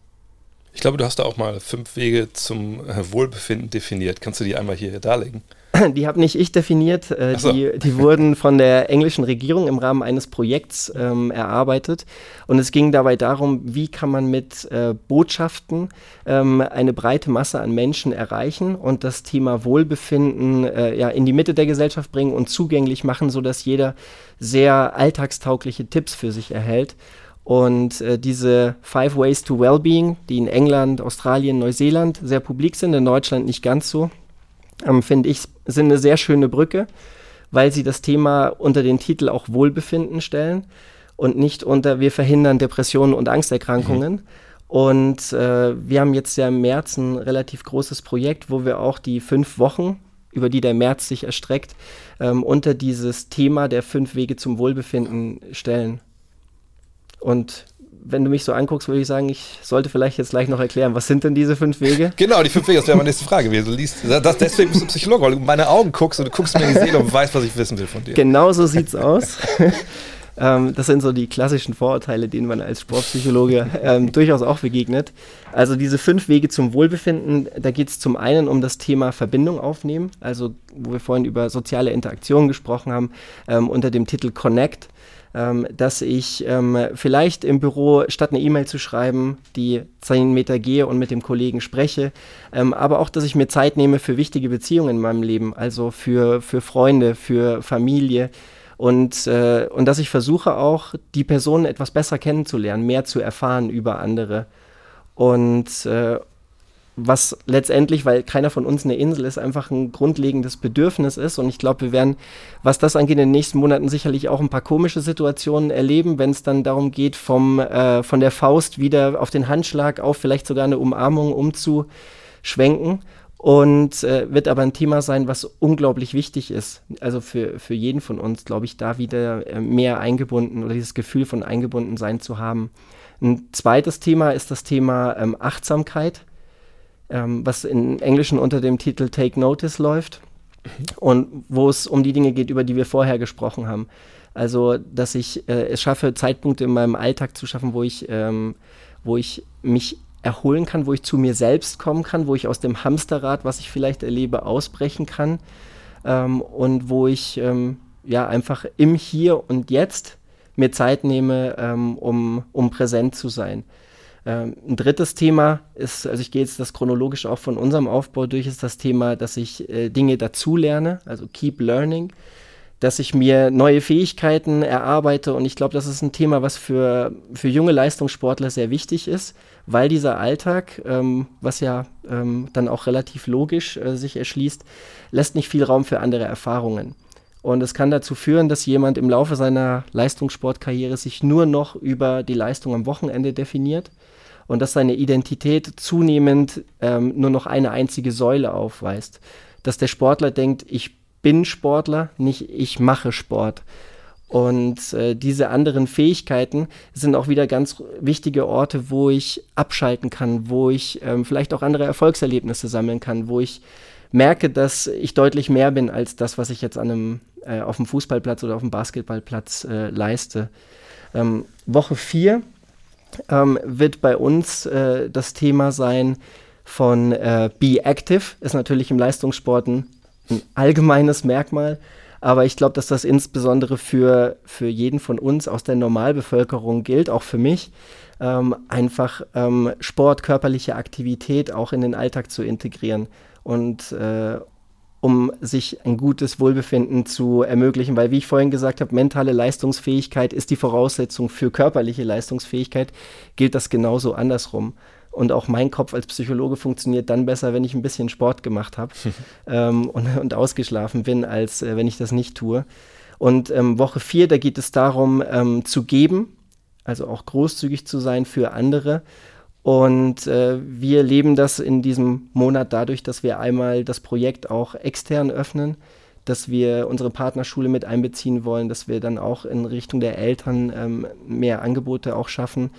Ich glaube, du hast da auch mal fünf Wege zum äh, Wohlbefinden definiert. Kannst du die einmal hier darlegen? Die habe nicht ich definiert, äh, so. die, die wurden von der englischen Regierung im Rahmen eines Projekts ähm, erarbeitet. Und es ging dabei darum, wie kann man mit äh, Botschaften ähm, eine breite Masse an Menschen erreichen und das Thema Wohlbefinden äh, ja, in die Mitte der Gesellschaft bringen und zugänglich machen, sodass jeder sehr alltagstaugliche Tipps für sich erhält. Und äh, diese Five Ways to Wellbeing, die in England, Australien, Neuseeland sehr publik sind, in Deutschland nicht ganz so, ähm, finde ich, sind eine sehr schöne Brücke, weil sie das Thema unter den Titel auch Wohlbefinden stellen und nicht unter wir verhindern Depressionen und Angsterkrankungen. Mhm. Und äh, wir haben jetzt ja im März ein relativ großes Projekt, wo wir auch die fünf Wochen, über die der März sich erstreckt, ähm, unter dieses Thema der fünf Wege zum Wohlbefinden stellen. Und wenn du mich so anguckst, würde ich sagen, ich sollte vielleicht jetzt gleich noch erklären, was sind denn diese fünf Wege? Genau, die fünf Wege, das wäre meine nächste Frage gewesen. Du liest, das, deswegen bist du Psychologe, weil du meine Augen guckst und du guckst mir in die Seele und weißt, was ich wissen will von dir. Genau so sieht's aus. ähm, das sind so die klassischen Vorurteile, denen man als Sportpsychologe ähm, durchaus auch begegnet. Also diese fünf Wege zum Wohlbefinden, da geht es zum einen um das Thema Verbindung aufnehmen, also wo wir vorhin über soziale Interaktion gesprochen haben, ähm, unter dem Titel Connect ähm, dass ich ähm, vielleicht im Büro statt eine E-Mail zu schreiben, die zehn Meter gehe und mit dem Kollegen spreche, ähm, aber auch, dass ich mir Zeit nehme für wichtige Beziehungen in meinem Leben, also für, für Freunde, für Familie. Und, äh, und dass ich versuche auch, die Personen etwas besser kennenzulernen, mehr zu erfahren über andere. Und, äh, was letztendlich, weil keiner von uns eine Insel ist, einfach ein grundlegendes Bedürfnis ist. Und ich glaube, wir werden, was das angeht, in den nächsten Monaten sicherlich auch ein paar komische Situationen erleben, wenn es dann darum geht, vom, äh, von der Faust wieder auf den Handschlag, auf vielleicht sogar eine Umarmung umzuschwenken. Und äh, wird aber ein Thema sein, was unglaublich wichtig ist. Also für, für jeden von uns, glaube ich, da wieder äh, mehr eingebunden oder dieses Gefühl von eingebunden sein zu haben. Ein zweites Thema ist das Thema ähm, Achtsamkeit ähm, was in Englischen unter dem Titel Take Notice läuft und wo es um die Dinge geht, über die wir vorher gesprochen haben. Also, dass ich äh, es schaffe, Zeitpunkte in meinem Alltag zu schaffen, wo ich, ähm, wo ich mich erholen kann, wo ich zu mir selbst kommen kann, wo ich aus dem Hamsterrad, was ich vielleicht erlebe, ausbrechen kann ähm, und wo ich ähm, ja einfach im Hier und Jetzt mir Zeit nehme, ähm, um, um präsent zu sein. Ähm, ein drittes Thema ist, also ich gehe jetzt das chronologisch auch von unserem Aufbau durch, ist das Thema, dass ich äh, Dinge dazulerne, also keep learning, dass ich mir neue Fähigkeiten erarbeite und ich glaube, das ist ein Thema, was für, für junge Leistungssportler sehr wichtig ist, weil dieser Alltag, ähm, was ja ähm, dann auch relativ logisch äh, sich erschließt, lässt nicht viel Raum für andere Erfahrungen. Und es kann dazu führen, dass jemand im Laufe seiner Leistungssportkarriere sich nur noch über die Leistung am Wochenende definiert und dass seine Identität zunehmend ähm, nur noch eine einzige Säule aufweist. Dass der Sportler denkt, ich bin Sportler, nicht ich mache Sport. Und äh, diese anderen Fähigkeiten sind auch wieder ganz wichtige Orte, wo ich abschalten kann, wo ich ähm, vielleicht auch andere Erfolgserlebnisse sammeln kann, wo ich merke, dass ich deutlich mehr bin als das, was ich jetzt an einem, äh, auf dem Fußballplatz oder auf dem Basketballplatz äh, leiste. Ähm, Woche 4 ähm, wird bei uns äh, das Thema sein von äh, Be Active. Ist natürlich im Leistungssport ein, ein allgemeines Merkmal. Aber ich glaube, dass das insbesondere für, für jeden von uns aus der Normalbevölkerung gilt, auch für mich, ähm, einfach ähm, Sport, körperliche Aktivität auch in den Alltag zu integrieren und, äh, um sich ein gutes Wohlbefinden zu ermöglichen, weil wie ich vorhin gesagt habe, mentale Leistungsfähigkeit ist die Voraussetzung für körperliche Leistungsfähigkeit, gilt das genauso andersrum. Und auch mein Kopf als Psychologe funktioniert dann besser, wenn ich ein bisschen Sport gemacht habe ähm, und, und, ausgeschlafen bin, als äh, wenn ich das nicht tue. Und ähm, Woche 4, da geht es darum, ähm, zu geben, also auch großzügig zu sein für andere und äh, wir leben das in diesem Monat dadurch, dass wir einmal das Projekt auch extern öffnen, dass wir unsere Partnerschule mit einbeziehen wollen, dass wir dann auch in Richtung der Eltern ähm, mehr Angebote auch schaffen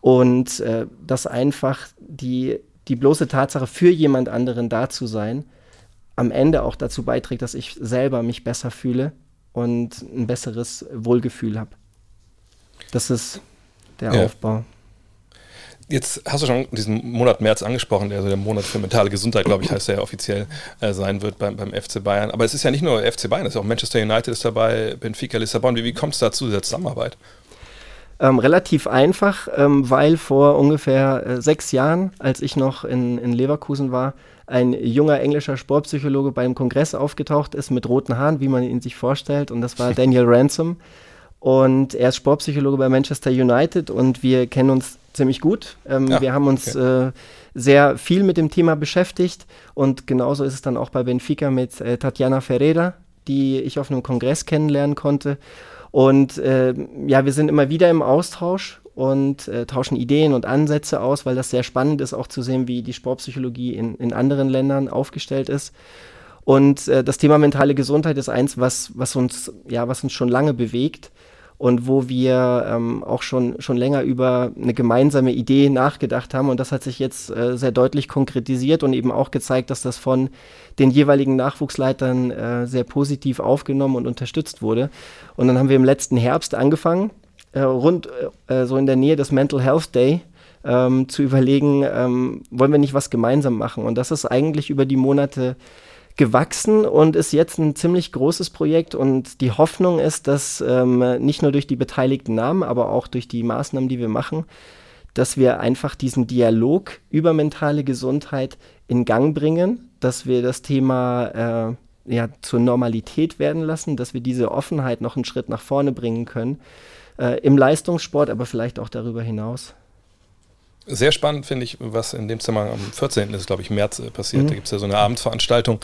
und äh, dass einfach die, die bloße Tatsache, für jemand anderen da zu sein, am Ende auch dazu beiträgt, dass ich selber mich besser fühle und ein besseres Wohlgefühl habe. Das ist der ja. Aufbau. Jetzt hast du schon diesen Monat März angesprochen, der also der Monat für mentale Gesundheit, glaube ich, heißt der ja offiziell äh, sein wird beim, beim FC Bayern. Aber es ist ja nicht nur FC Bayern, es ist auch Manchester United ist dabei, Benfica Lissabon. Wie, wie kommt es dazu, dieser Zusammenarbeit? Ähm, relativ einfach, ähm, weil vor ungefähr äh, sechs Jahren, als ich noch in, in Leverkusen war, ein junger englischer Sportpsychologe beim Kongress aufgetaucht ist mit roten Haaren, wie man ihn sich vorstellt. Und das war Daniel Ransom. Und er ist Sportpsychologe bei Manchester United und wir kennen uns ziemlich gut. Ähm, ja, wir haben uns okay. äh, sehr viel mit dem Thema beschäftigt und genauso ist es dann auch bei Benfica mit äh, Tatjana Ferreira, die ich auf einem Kongress kennenlernen konnte. Und äh, ja, wir sind immer wieder im Austausch und äh, tauschen Ideen und Ansätze aus, weil das sehr spannend ist, auch zu sehen, wie die Sportpsychologie in, in anderen Ländern aufgestellt ist. Und äh, das Thema mentale Gesundheit ist eins, was, was, uns, ja, was uns schon lange bewegt und wo wir ähm, auch schon, schon länger über eine gemeinsame Idee nachgedacht haben. Und das hat sich jetzt äh, sehr deutlich konkretisiert und eben auch gezeigt, dass das von den jeweiligen Nachwuchsleitern äh, sehr positiv aufgenommen und unterstützt wurde. Und dann haben wir im letzten Herbst angefangen, äh, rund äh, so in der Nähe des Mental Health Day, ähm, zu überlegen, ähm, wollen wir nicht was gemeinsam machen? Und das ist eigentlich über die Monate gewachsen und ist jetzt ein ziemlich großes Projekt. Und die Hoffnung ist, dass ähm, nicht nur durch die beteiligten Namen, aber auch durch die Maßnahmen, die wir machen, dass wir einfach diesen Dialog über mentale Gesundheit in Gang bringen, dass wir das Thema äh, ja, zur Normalität werden lassen, dass wir diese Offenheit noch einen Schritt nach vorne bringen können. Äh, Im Leistungssport, aber vielleicht auch darüber hinaus. Sehr spannend finde ich, was in dem Zimmer am 14. ist, glaube ich, März äh, passiert. Mhm. Da gibt es ja so eine Abendsveranstaltung,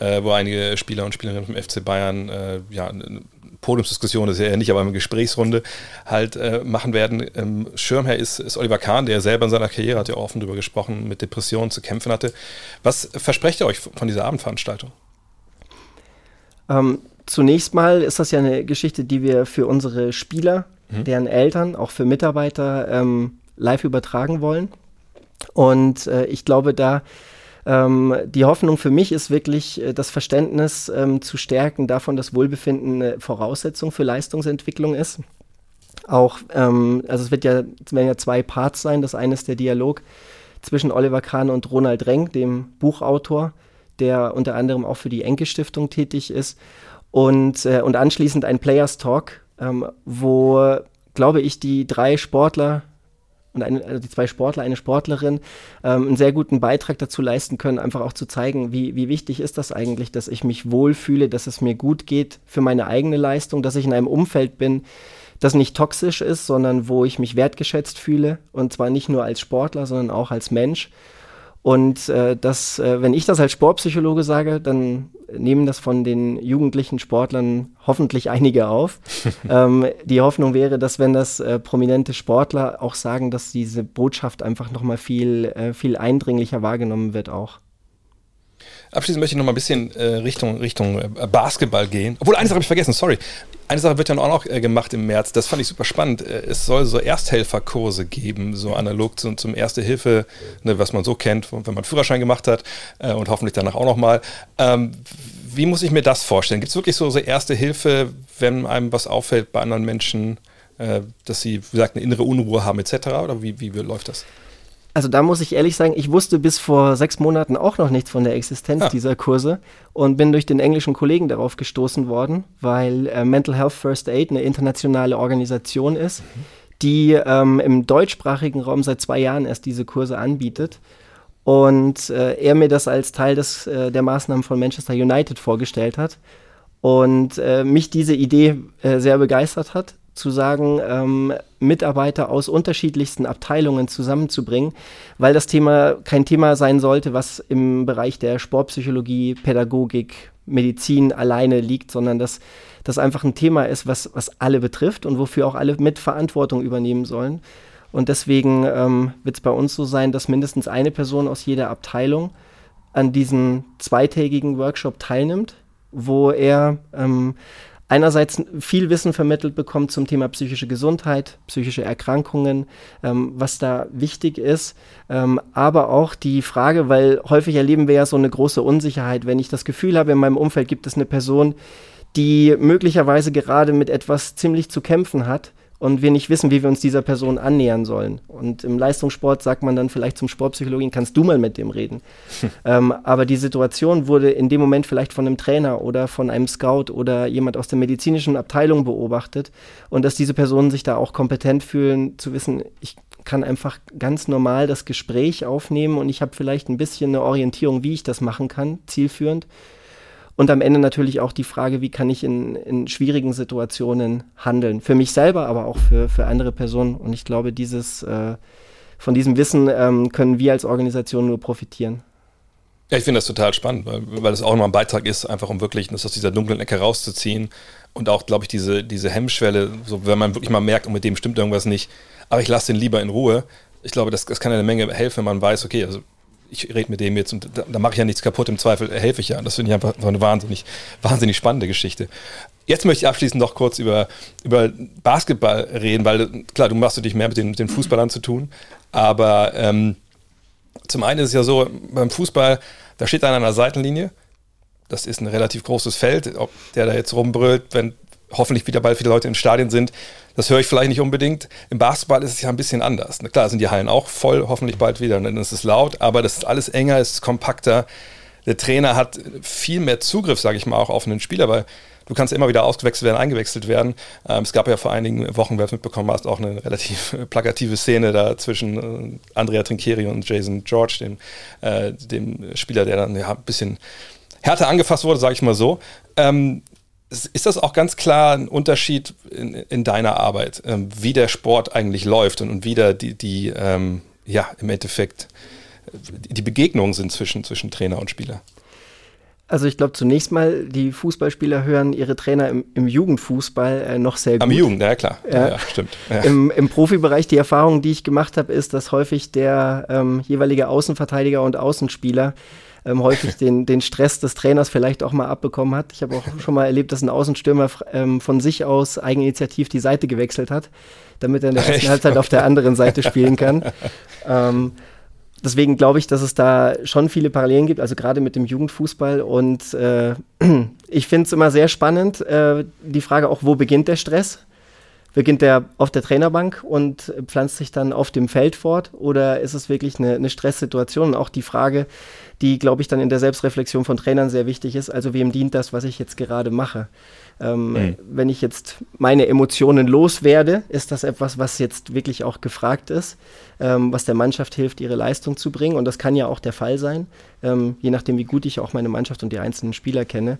äh, wo einige Spieler und Spielerinnen vom FC Bayern äh, ja, eine Podiumsdiskussion ist ja nicht, aber eine Gesprächsrunde halt äh, machen werden. Ähm, Schirmherr ist, ist Oliver Kahn, der selber in seiner Karriere, hat ja offen darüber gesprochen, mit Depressionen zu kämpfen hatte. Was versprecht ihr euch von dieser Abendveranstaltung? Ähm, zunächst mal ist das ja eine Geschichte, die wir für unsere Spieler, mhm. deren Eltern, auch für Mitarbeiter ähm, live übertragen wollen. Und äh, ich glaube, da ähm, die Hoffnung für mich ist wirklich, äh, das Verständnis ähm, zu stärken davon, dass Wohlbefinden eine Voraussetzung für Leistungsentwicklung ist. Auch, ähm, also es wird ja, es werden ja zwei Parts sein. Das eine ist der Dialog zwischen Oliver Kahn und Ronald Renk, dem Buchautor, der unter anderem auch für die Enke Stiftung tätig ist. Und, äh, und anschließend ein Players Talk, ähm, wo, glaube ich, die drei Sportler und eine, also die zwei Sportler, eine Sportlerin, ähm, einen sehr guten Beitrag dazu leisten können, einfach auch zu zeigen, wie, wie wichtig ist das eigentlich, dass ich mich wohlfühle, dass es mir gut geht für meine eigene Leistung, dass ich in einem Umfeld bin, das nicht toxisch ist, sondern wo ich mich wertgeschätzt fühle. Und zwar nicht nur als Sportler, sondern auch als Mensch. Und äh, das, äh, wenn ich das als Sportpsychologe sage, dann nehmen das von den jugendlichen Sportlern hoffentlich einige auf. ähm, die Hoffnung wäre, dass wenn das äh, prominente Sportler auch sagen, dass diese Botschaft einfach nochmal viel, äh, viel eindringlicher wahrgenommen wird auch. Abschließend möchte ich noch mal ein bisschen äh, Richtung, Richtung äh, Basketball gehen. Obwohl, eine Sache habe ich vergessen, sorry. Eine Sache wird ja auch noch äh, gemacht im März, das fand ich super spannend. Äh, es soll so Ersthelferkurse geben, so analog zu, zum Erste Hilfe, ne, was man so kennt, wenn man Führerschein gemacht hat äh, und hoffentlich danach auch nochmal. Ähm, wie muss ich mir das vorstellen? Gibt es wirklich so, so Erste Hilfe, wenn einem was auffällt bei anderen Menschen, äh, dass sie, wie gesagt, eine innere Unruhe haben etc.? Oder wie, wie läuft das? Also da muss ich ehrlich sagen, ich wusste bis vor sechs Monaten auch noch nichts von der Existenz ah. dieser Kurse und bin durch den englischen Kollegen darauf gestoßen worden, weil äh, Mental Health First Aid eine internationale Organisation ist, mhm. die ähm, im deutschsprachigen Raum seit zwei Jahren erst diese Kurse anbietet. Und äh, er mir das als Teil des, äh, der Maßnahmen von Manchester United vorgestellt hat und äh, mich diese Idee äh, sehr begeistert hat zu sagen, ähm, Mitarbeiter aus unterschiedlichsten Abteilungen zusammenzubringen, weil das Thema kein Thema sein sollte, was im Bereich der Sportpsychologie, Pädagogik, Medizin alleine liegt, sondern dass das einfach ein Thema ist, was, was alle betrifft und wofür auch alle mit Verantwortung übernehmen sollen. Und deswegen ähm, wird es bei uns so sein, dass mindestens eine Person aus jeder Abteilung an diesem zweitägigen Workshop teilnimmt, wo er ähm, einerseits viel Wissen vermittelt bekommt zum Thema psychische Gesundheit, psychische Erkrankungen, ähm, was da wichtig ist, ähm, aber auch die Frage, weil häufig erleben wir ja so eine große Unsicherheit, wenn ich das Gefühl habe, in meinem Umfeld gibt es eine Person, die möglicherweise gerade mit etwas ziemlich zu kämpfen hat, und wir nicht wissen, wie wir uns dieser Person annähern sollen. Und im Leistungssport sagt man dann vielleicht zum Sportpsychologen, kannst du mal mit dem reden. ähm, aber die Situation wurde in dem Moment vielleicht von einem Trainer oder von einem Scout oder jemand aus der medizinischen Abteilung beobachtet und dass diese Personen sich da auch kompetent fühlen, zu wissen, ich kann einfach ganz normal das Gespräch aufnehmen und ich habe vielleicht ein bisschen eine Orientierung, wie ich das machen kann, zielführend und am Ende natürlich auch die Frage, wie kann ich in, in schwierigen Situationen handeln. Für mich selber, aber auch für, für andere Personen. Und ich glaube, dieses, äh, von diesem Wissen ähm, können wir als Organisation nur profitieren. Ja, ich finde das total spannend, weil, weil das auch immer ein Beitrag ist, einfach um wirklich das aus dieser dunklen Ecke rauszuziehen. Und auch, glaube ich, diese, diese Hemmschwelle, so wenn man wirklich mal merkt, und oh, mit dem stimmt irgendwas nicht, aber ich lasse den lieber in Ruhe. Ich glaube, das, das kann eine Menge helfen, wenn man weiß, okay, also ich rede mit dem jetzt und da, da mache ich ja nichts kaputt, im Zweifel helfe ich ja. Das finde ich einfach so eine wahnsinnig, wahnsinnig spannende Geschichte. Jetzt möchte ich abschließend noch kurz über, über Basketball reden, weil klar, du machst dich mehr mit den, mit den Fußballern zu tun, aber ähm, zum einen ist es ja so, beim Fußball, da steht einer an der Seitenlinie, das ist ein relativ großes Feld, ob der da jetzt rumbrüllt, wenn hoffentlich wieder bald viele Leute im Stadion sind, das höre ich vielleicht nicht unbedingt. Im Basketball ist es ja ein bisschen anders. Klar sind die Hallen auch voll, hoffentlich bald wieder, dann ist es laut, aber das ist alles enger, es ist kompakter. Der Trainer hat viel mehr Zugriff, sage ich mal, auch auf einen Spieler, weil du kannst immer wieder ausgewechselt werden, eingewechselt werden. Ähm, es gab ja vor einigen Wochen, wer es mitbekommen hast, auch eine relativ plakative Szene da zwischen äh, Andrea Trinchieri und Jason George, dem, äh, dem Spieler, der dann ja, ein bisschen härter angefasst wurde, sage ich mal so. Ähm, ist das auch ganz klar ein Unterschied in, in deiner Arbeit, ähm, wie der Sport eigentlich läuft und, und wie da die, die, ähm, ja, im Endeffekt die Begegnungen sind zwischen, zwischen Trainer und Spieler? Also ich glaube zunächst mal, die Fußballspieler hören ihre Trainer im, im Jugendfußball äh, noch sehr gut. Am Jugend, ja klar. Ja, ja stimmt. Ja. Im, Im, Profibereich, die Erfahrung, die ich gemacht habe, ist, dass häufig der ähm, jeweilige Außenverteidiger und Außenspieler ähm, häufig den, den Stress des Trainers vielleicht auch mal abbekommen hat. Ich habe auch schon mal erlebt, dass ein Außenstürmer ähm, von sich aus eigeninitiativ die Seite gewechselt hat, damit er in der ersten Halbzeit okay. auf der anderen Seite spielen kann. ähm, deswegen glaube ich, dass es da schon viele Parallelen gibt, also gerade mit dem Jugendfußball. Und äh, ich finde es immer sehr spannend, äh, die Frage auch, wo beginnt der Stress? Beginnt der auf der Trainerbank und pflanzt sich dann auf dem Feld fort? Oder ist es wirklich eine, eine Stresssituation? Und auch die Frage, die, glaube ich, dann in der Selbstreflexion von Trainern sehr wichtig ist. Also wem dient das, was ich jetzt gerade mache? Ähm, mhm. Wenn ich jetzt meine Emotionen loswerde, ist das etwas, was jetzt wirklich auch gefragt ist, ähm, was der Mannschaft hilft, ihre Leistung zu bringen. Und das kann ja auch der Fall sein, ähm, je nachdem, wie gut ich auch meine Mannschaft und die einzelnen Spieler kenne.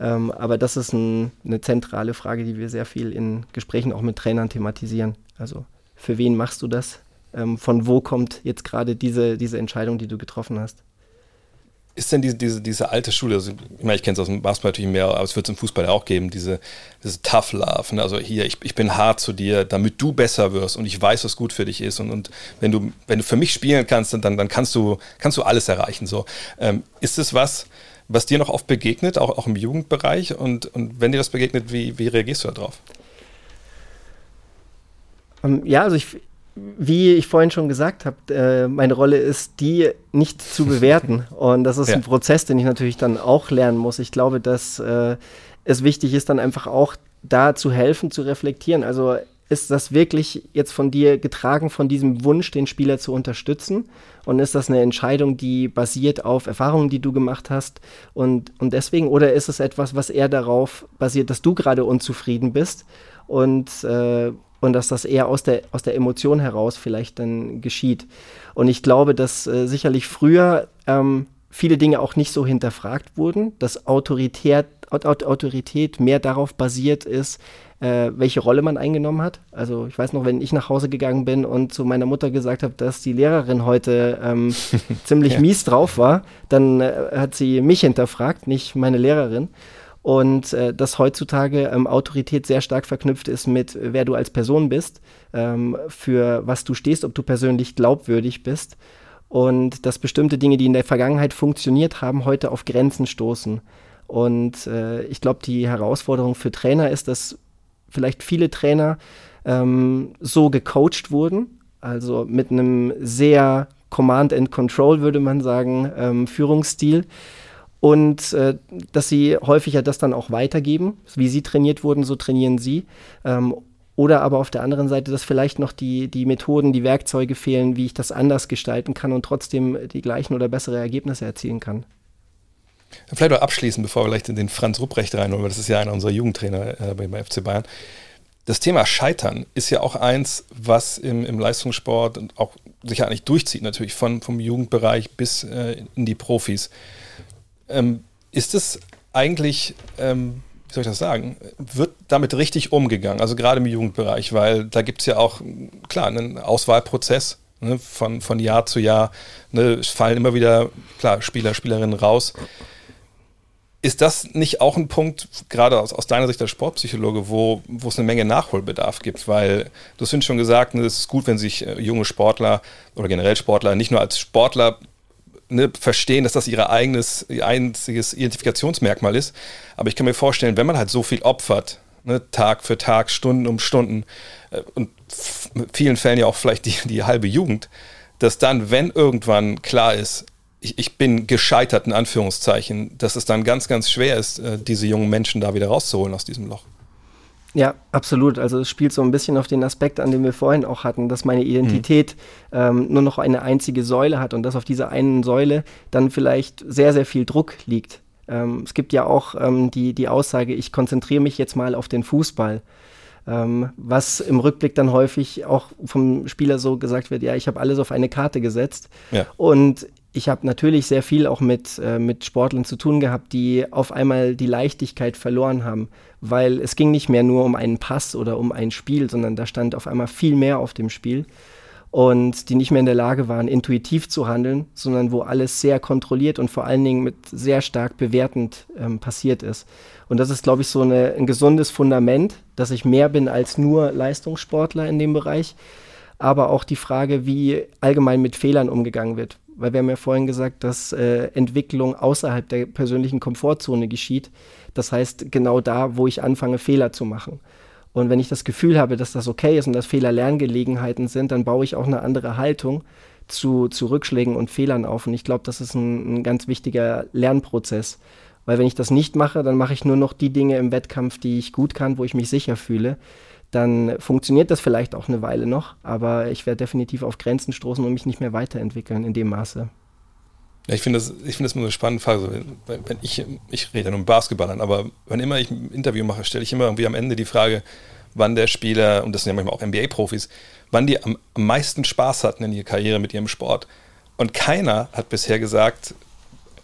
Ähm, aber das ist ein, eine zentrale Frage, die wir sehr viel in Gesprächen auch mit Trainern thematisieren. Also für wen machst du das? Ähm, von wo kommt jetzt gerade diese, diese Entscheidung, die du getroffen hast? Ist denn diese, diese, diese alte Schule, also, ich meine, ich kenne es aus dem Basketball natürlich mehr, aber es wird es im Fußball auch geben, diese, diese Tough Love. Ne? Also hier, ich, ich bin hart zu dir, damit du besser wirst und ich weiß, was gut für dich ist. Und, und wenn, du, wenn du für mich spielen kannst, dann, dann kannst, du, kannst du alles erreichen. So. Ähm, ist es was, was dir noch oft begegnet, auch, auch im Jugendbereich? Und, und wenn dir das begegnet, wie, wie reagierst du darauf? Ähm, ja, also ich, wie ich vorhin schon gesagt habe, äh, meine Rolle ist, die nicht zu bewerten. Und das ist ja. ein Prozess, den ich natürlich dann auch lernen muss. Ich glaube, dass äh, es wichtig ist, dann einfach auch da zu helfen, zu reflektieren. Also ist das wirklich jetzt von dir getragen, von diesem Wunsch, den Spieler zu unterstützen? Und ist das eine Entscheidung, die basiert auf Erfahrungen, die du gemacht hast? Und, und deswegen, oder ist es etwas, was eher darauf basiert, dass du gerade unzufrieden bist? Und äh, und dass das eher aus der, aus der Emotion heraus vielleicht dann geschieht. Und ich glaube, dass äh, sicherlich früher ähm, viele Dinge auch nicht so hinterfragt wurden, dass Autorität, Autorität mehr darauf basiert ist, äh, welche Rolle man eingenommen hat. Also ich weiß noch, wenn ich nach Hause gegangen bin und zu meiner Mutter gesagt habe, dass die Lehrerin heute ähm, ziemlich ja. mies drauf war, dann äh, hat sie mich hinterfragt, nicht meine Lehrerin und äh, dass heutzutage ähm, Autorität sehr stark verknüpft ist mit, wer du als Person bist, ähm, für was du stehst, ob du persönlich glaubwürdig bist. Und dass bestimmte Dinge, die in der Vergangenheit funktioniert haben, heute auf Grenzen stoßen. Und äh, ich glaube, die Herausforderung für Trainer ist, dass vielleicht viele Trainer ähm, so gecoacht wurden, also mit einem sehr Command and Control, würde man sagen, ähm, Führungsstil, und äh, dass sie häufiger das dann auch weitergeben. Wie sie trainiert wurden, so trainieren sie. Ähm, oder aber auf der anderen Seite, dass vielleicht noch die, die Methoden, die Werkzeuge fehlen, wie ich das anders gestalten kann und trotzdem die gleichen oder bessere Ergebnisse erzielen kann. Vielleicht auch abschließend, bevor wir vielleicht in den Franz Rupprecht reinholen, weil das ist ja einer unserer Jugendtrainer äh, beim FC Bayern. Das Thema Scheitern ist ja auch eins, was im, im Leistungssport auch sich eigentlich durchzieht, natürlich von, vom Jugendbereich bis äh, in die Profis. Ähm, ist es eigentlich, ähm, wie soll ich das sagen, wird damit richtig umgegangen, also gerade im Jugendbereich, weil da gibt es ja auch, klar, einen Auswahlprozess ne, von, von Jahr zu Jahr. Ne, es fallen immer wieder, klar, Spieler, Spielerinnen raus. Ist das nicht auch ein Punkt, gerade aus, aus deiner Sicht als Sportpsychologe, wo, wo es eine Menge Nachholbedarf gibt? Weil du hast schon gesagt, ne, es ist gut, wenn sich äh, junge Sportler oder generell Sportler nicht nur als Sportler ne, verstehen, dass das ihre eigenes, ihr einziges Identifikationsmerkmal ist. Aber ich kann mir vorstellen, wenn man halt so viel opfert, ne, Tag für Tag, Stunden um Stunden äh, und in vielen Fällen ja auch vielleicht die, die halbe Jugend, dass dann, wenn irgendwann klar ist, ich, ich, bin gescheitert in Anführungszeichen, dass es dann ganz, ganz schwer ist, äh, diese jungen Menschen da wieder rauszuholen aus diesem Loch. Ja, absolut. Also es spielt so ein bisschen auf den Aspekt an, den wir vorhin auch hatten, dass meine Identität mhm. ähm, nur noch eine einzige Säule hat und dass auf dieser einen Säule dann vielleicht sehr, sehr viel Druck liegt. Ähm, es gibt ja auch ähm, die, die Aussage, ich konzentriere mich jetzt mal auf den Fußball. Ähm, was im Rückblick dann häufig auch vom Spieler so gesagt wird, ja, ich habe alles auf eine Karte gesetzt. Ja. Und ich habe natürlich sehr viel auch mit, äh, mit Sportlern zu tun gehabt, die auf einmal die Leichtigkeit verloren haben, weil es ging nicht mehr nur um einen Pass oder um ein Spiel, sondern da stand auf einmal viel mehr auf dem Spiel. und die nicht mehr in der Lage waren, intuitiv zu handeln, sondern wo alles sehr kontrolliert und vor allen Dingen mit sehr stark bewertend ähm, passiert ist. Und das ist, glaube ich, so eine, ein gesundes Fundament, dass ich mehr bin als nur Leistungssportler in dem Bereich. Aber auch die Frage, wie allgemein mit Fehlern umgegangen wird. Weil wir haben ja vorhin gesagt, dass äh, Entwicklung außerhalb der persönlichen Komfortzone geschieht. Das heißt, genau da, wo ich anfange, Fehler zu machen. Und wenn ich das Gefühl habe, dass das okay ist und dass Fehler Lerngelegenheiten sind, dann baue ich auch eine andere Haltung zu, zu Rückschlägen und Fehlern auf. Und ich glaube, das ist ein, ein ganz wichtiger Lernprozess. Weil wenn ich das nicht mache, dann mache ich nur noch die Dinge im Wettkampf, die ich gut kann, wo ich mich sicher fühle. Dann funktioniert das vielleicht auch eine Weile noch, aber ich werde definitiv auf Grenzen stoßen und mich nicht mehr weiterentwickeln in dem Maße. Ja, ich finde das, ich finde das immer eine spannende Frage. Wenn, wenn ich, ich rede ja nur mit Basketballern, aber wenn immer ich ein Interview mache, stelle ich immer irgendwie am Ende die Frage, wann der Spieler, und das sind ja manchmal auch NBA-Profis, wann die am, am meisten Spaß hatten in ihrer Karriere mit ihrem Sport. Und keiner hat bisher gesagt,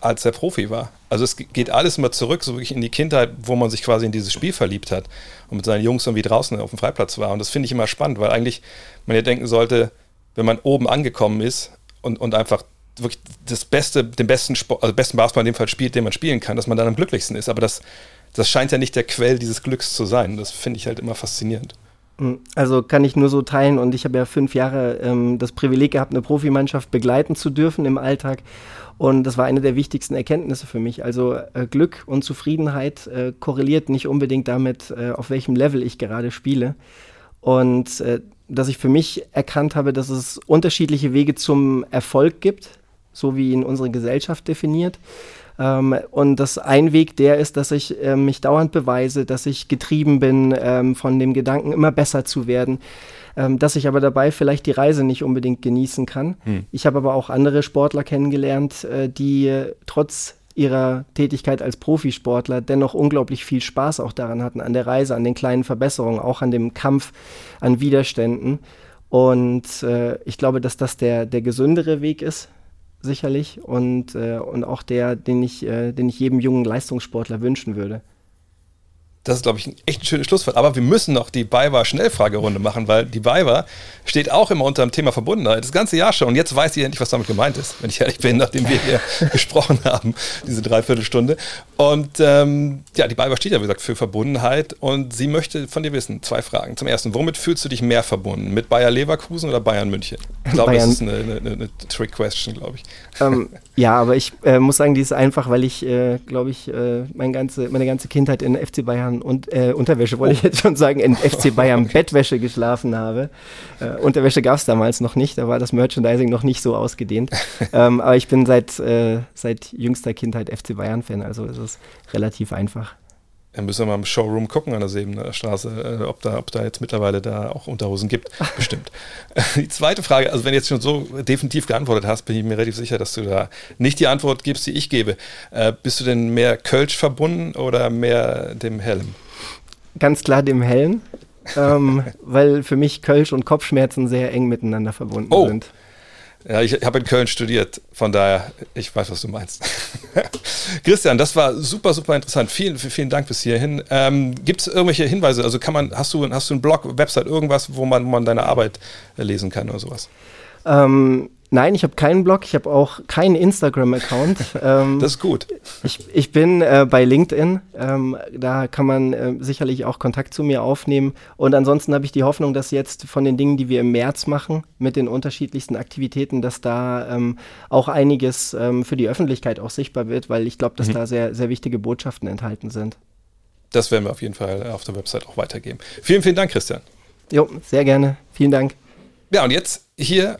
als er Profi war. Also es geht alles immer zurück, so wirklich in die Kindheit, wo man sich quasi in dieses Spiel verliebt hat und mit seinen Jungs irgendwie draußen auf dem Freiplatz war. Und das finde ich immer spannend, weil eigentlich man ja denken sollte, wenn man oben angekommen ist und, und einfach wirklich das Beste, den besten Sport, also besten Basketball in dem Fall spielt, den man spielen kann, dass man dann am glücklichsten ist. Aber das, das scheint ja nicht der Quell dieses Glücks zu sein. Das finde ich halt immer faszinierend. Also kann ich nur so teilen und ich habe ja fünf Jahre ähm, das Privileg gehabt, eine Profimannschaft begleiten zu dürfen im Alltag und das war eine der wichtigsten Erkenntnisse für mich. Also äh, Glück und Zufriedenheit äh, korreliert nicht unbedingt damit, äh, auf welchem Level ich gerade spiele und äh, dass ich für mich erkannt habe, dass es unterschiedliche Wege zum Erfolg gibt so wie ihn unsere Gesellschaft definiert. Ähm, und das ein Weg der ist, dass ich äh, mich dauernd beweise, dass ich getrieben bin ähm, von dem Gedanken, immer besser zu werden. Ähm, dass ich aber dabei vielleicht die Reise nicht unbedingt genießen kann. Hm. Ich habe aber auch andere Sportler kennengelernt, äh, die äh, trotz ihrer Tätigkeit als Profisportler dennoch unglaublich viel Spaß auch daran hatten, an der Reise, an den kleinen Verbesserungen, auch an dem Kampf, an Widerständen. Und äh, ich glaube, dass das der, der gesündere Weg ist, sicherlich und, äh, und auch der, den ich, äh, den ich jedem jungen Leistungssportler wünschen würde. Das ist, glaube ich, ein echt ein schönes Schlusswort. Aber wir müssen noch die BayWa-Schnellfragerunde machen, weil die BayWa steht auch immer unter dem Thema Verbundenheit. Das ganze Jahr schon. Und jetzt weiß ich endlich, was damit gemeint ist, wenn ich ehrlich bin, nachdem wir hier gesprochen haben, diese Dreiviertelstunde. Und ähm, ja, die BayWa steht ja, wie gesagt, für Verbundenheit. Und sie möchte von dir wissen, zwei Fragen. Zum ersten, womit fühlst du dich mehr verbunden? Mit Bayer Leverkusen oder Bayern München? Ich glaube, das ist eine, eine, eine Trick-Question, glaube ich. Ähm, ja, aber ich äh, muss sagen, die ist einfach, weil ich, äh, glaube ich, äh, mein ganze, meine ganze Kindheit in FC Bayern und äh, Unterwäsche, wollte ich jetzt schon sagen, in FC Bayern Bettwäsche geschlafen habe. Äh, Unterwäsche gab es damals noch nicht, da war das Merchandising noch nicht so ausgedehnt. ähm, aber ich bin seit, äh, seit jüngster Kindheit FC Bayern-Fan, also ist es relativ einfach. Dann müssen wir mal im Showroom gucken an der Sebener Straße, äh, ob, da, ob da jetzt mittlerweile da auch Unterhosen gibt. Bestimmt. Die zweite Frage, also wenn du jetzt schon so definitiv geantwortet hast, bin ich mir relativ sicher, dass du da nicht die Antwort gibst, die ich gebe. Äh, bist du denn mehr Kölsch verbunden oder mehr dem Helm? Ganz klar dem Helm, ähm, weil für mich Kölsch und Kopfschmerzen sehr eng miteinander verbunden oh. sind. Ja, ich habe in Köln studiert, von daher, ich weiß, was du meinst. Christian, das war super, super interessant. Vielen, vielen Dank bis hierhin. Ähm, Gibt es irgendwelche Hinweise? Also kann man, hast du, hast du einen Blog, Website, irgendwas, wo man, wo man deine Arbeit lesen kann oder sowas? Ähm, Nein, ich habe keinen Blog, ich habe auch keinen Instagram-Account. Ähm, das ist gut. Ich, ich bin äh, bei LinkedIn, ähm, da kann man äh, sicherlich auch Kontakt zu mir aufnehmen. Und ansonsten habe ich die Hoffnung, dass jetzt von den Dingen, die wir im März machen, mit den unterschiedlichsten Aktivitäten, dass da ähm, auch einiges ähm, für die Öffentlichkeit auch sichtbar wird, weil ich glaube, dass mhm. da sehr, sehr wichtige Botschaften enthalten sind. Das werden wir auf jeden Fall auf der Website auch weitergeben. Vielen, vielen Dank, Christian. Jo, sehr gerne. Vielen Dank. Ja, und jetzt hier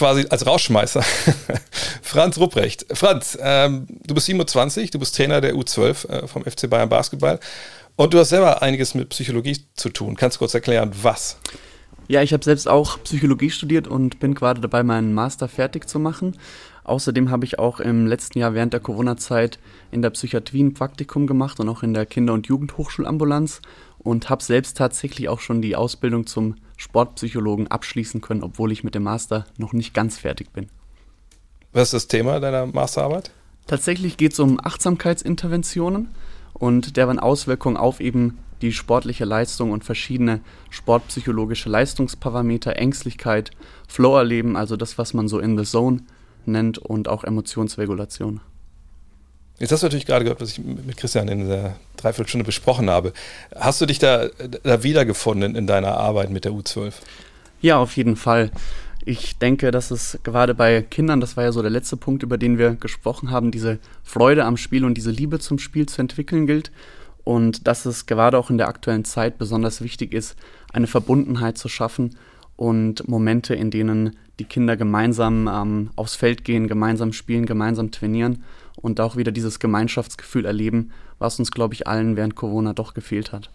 quasi als Rausschmeißer. Franz Rupprecht. Franz, ähm, du bist 27, du bist Trainer der U12 äh, vom FC Bayern Basketball und du hast selber einiges mit Psychologie zu tun. Kannst du kurz erklären, was? Ja, ich habe selbst auch Psychologie studiert und bin gerade dabei, meinen Master fertig zu machen. Außerdem habe ich auch im letzten Jahr während der Corona-Zeit in der Psychiatrie ein Praktikum gemacht und auch in der Kinder- und Jugendhochschulambulanz und habe selbst tatsächlich auch schon die Ausbildung zum Sportpsychologen abschließen können, obwohl ich mit dem Master noch nicht ganz fertig bin. Was ist das Thema deiner Masterarbeit? Tatsächlich geht es um Achtsamkeitsinterventionen und deren Auswirkungen auf eben die sportliche Leistung und verschiedene sportpsychologische Leistungsparameter, Ängstlichkeit, Flow erleben, also das, was man so in the Zone nennt und auch Emotionsregulation. Jetzt hast du natürlich gerade gehört, was ich mit Christian in der Dreiviertelstunde besprochen habe. Hast du dich da, da wiedergefunden in deiner Arbeit mit der U12? Ja, auf jeden Fall. Ich denke, dass es gerade bei Kindern, das war ja so der letzte Punkt, über den wir gesprochen haben, diese Freude am Spiel und diese Liebe zum Spiel zu entwickeln gilt. Und dass es gerade auch in der aktuellen Zeit besonders wichtig ist, eine Verbundenheit zu schaffen und Momente, in denen die Kinder gemeinsam ähm, aufs Feld gehen, gemeinsam spielen, gemeinsam trainieren und auch wieder dieses Gemeinschaftsgefühl erleben, was uns, glaube ich, allen während Corona doch gefehlt hat.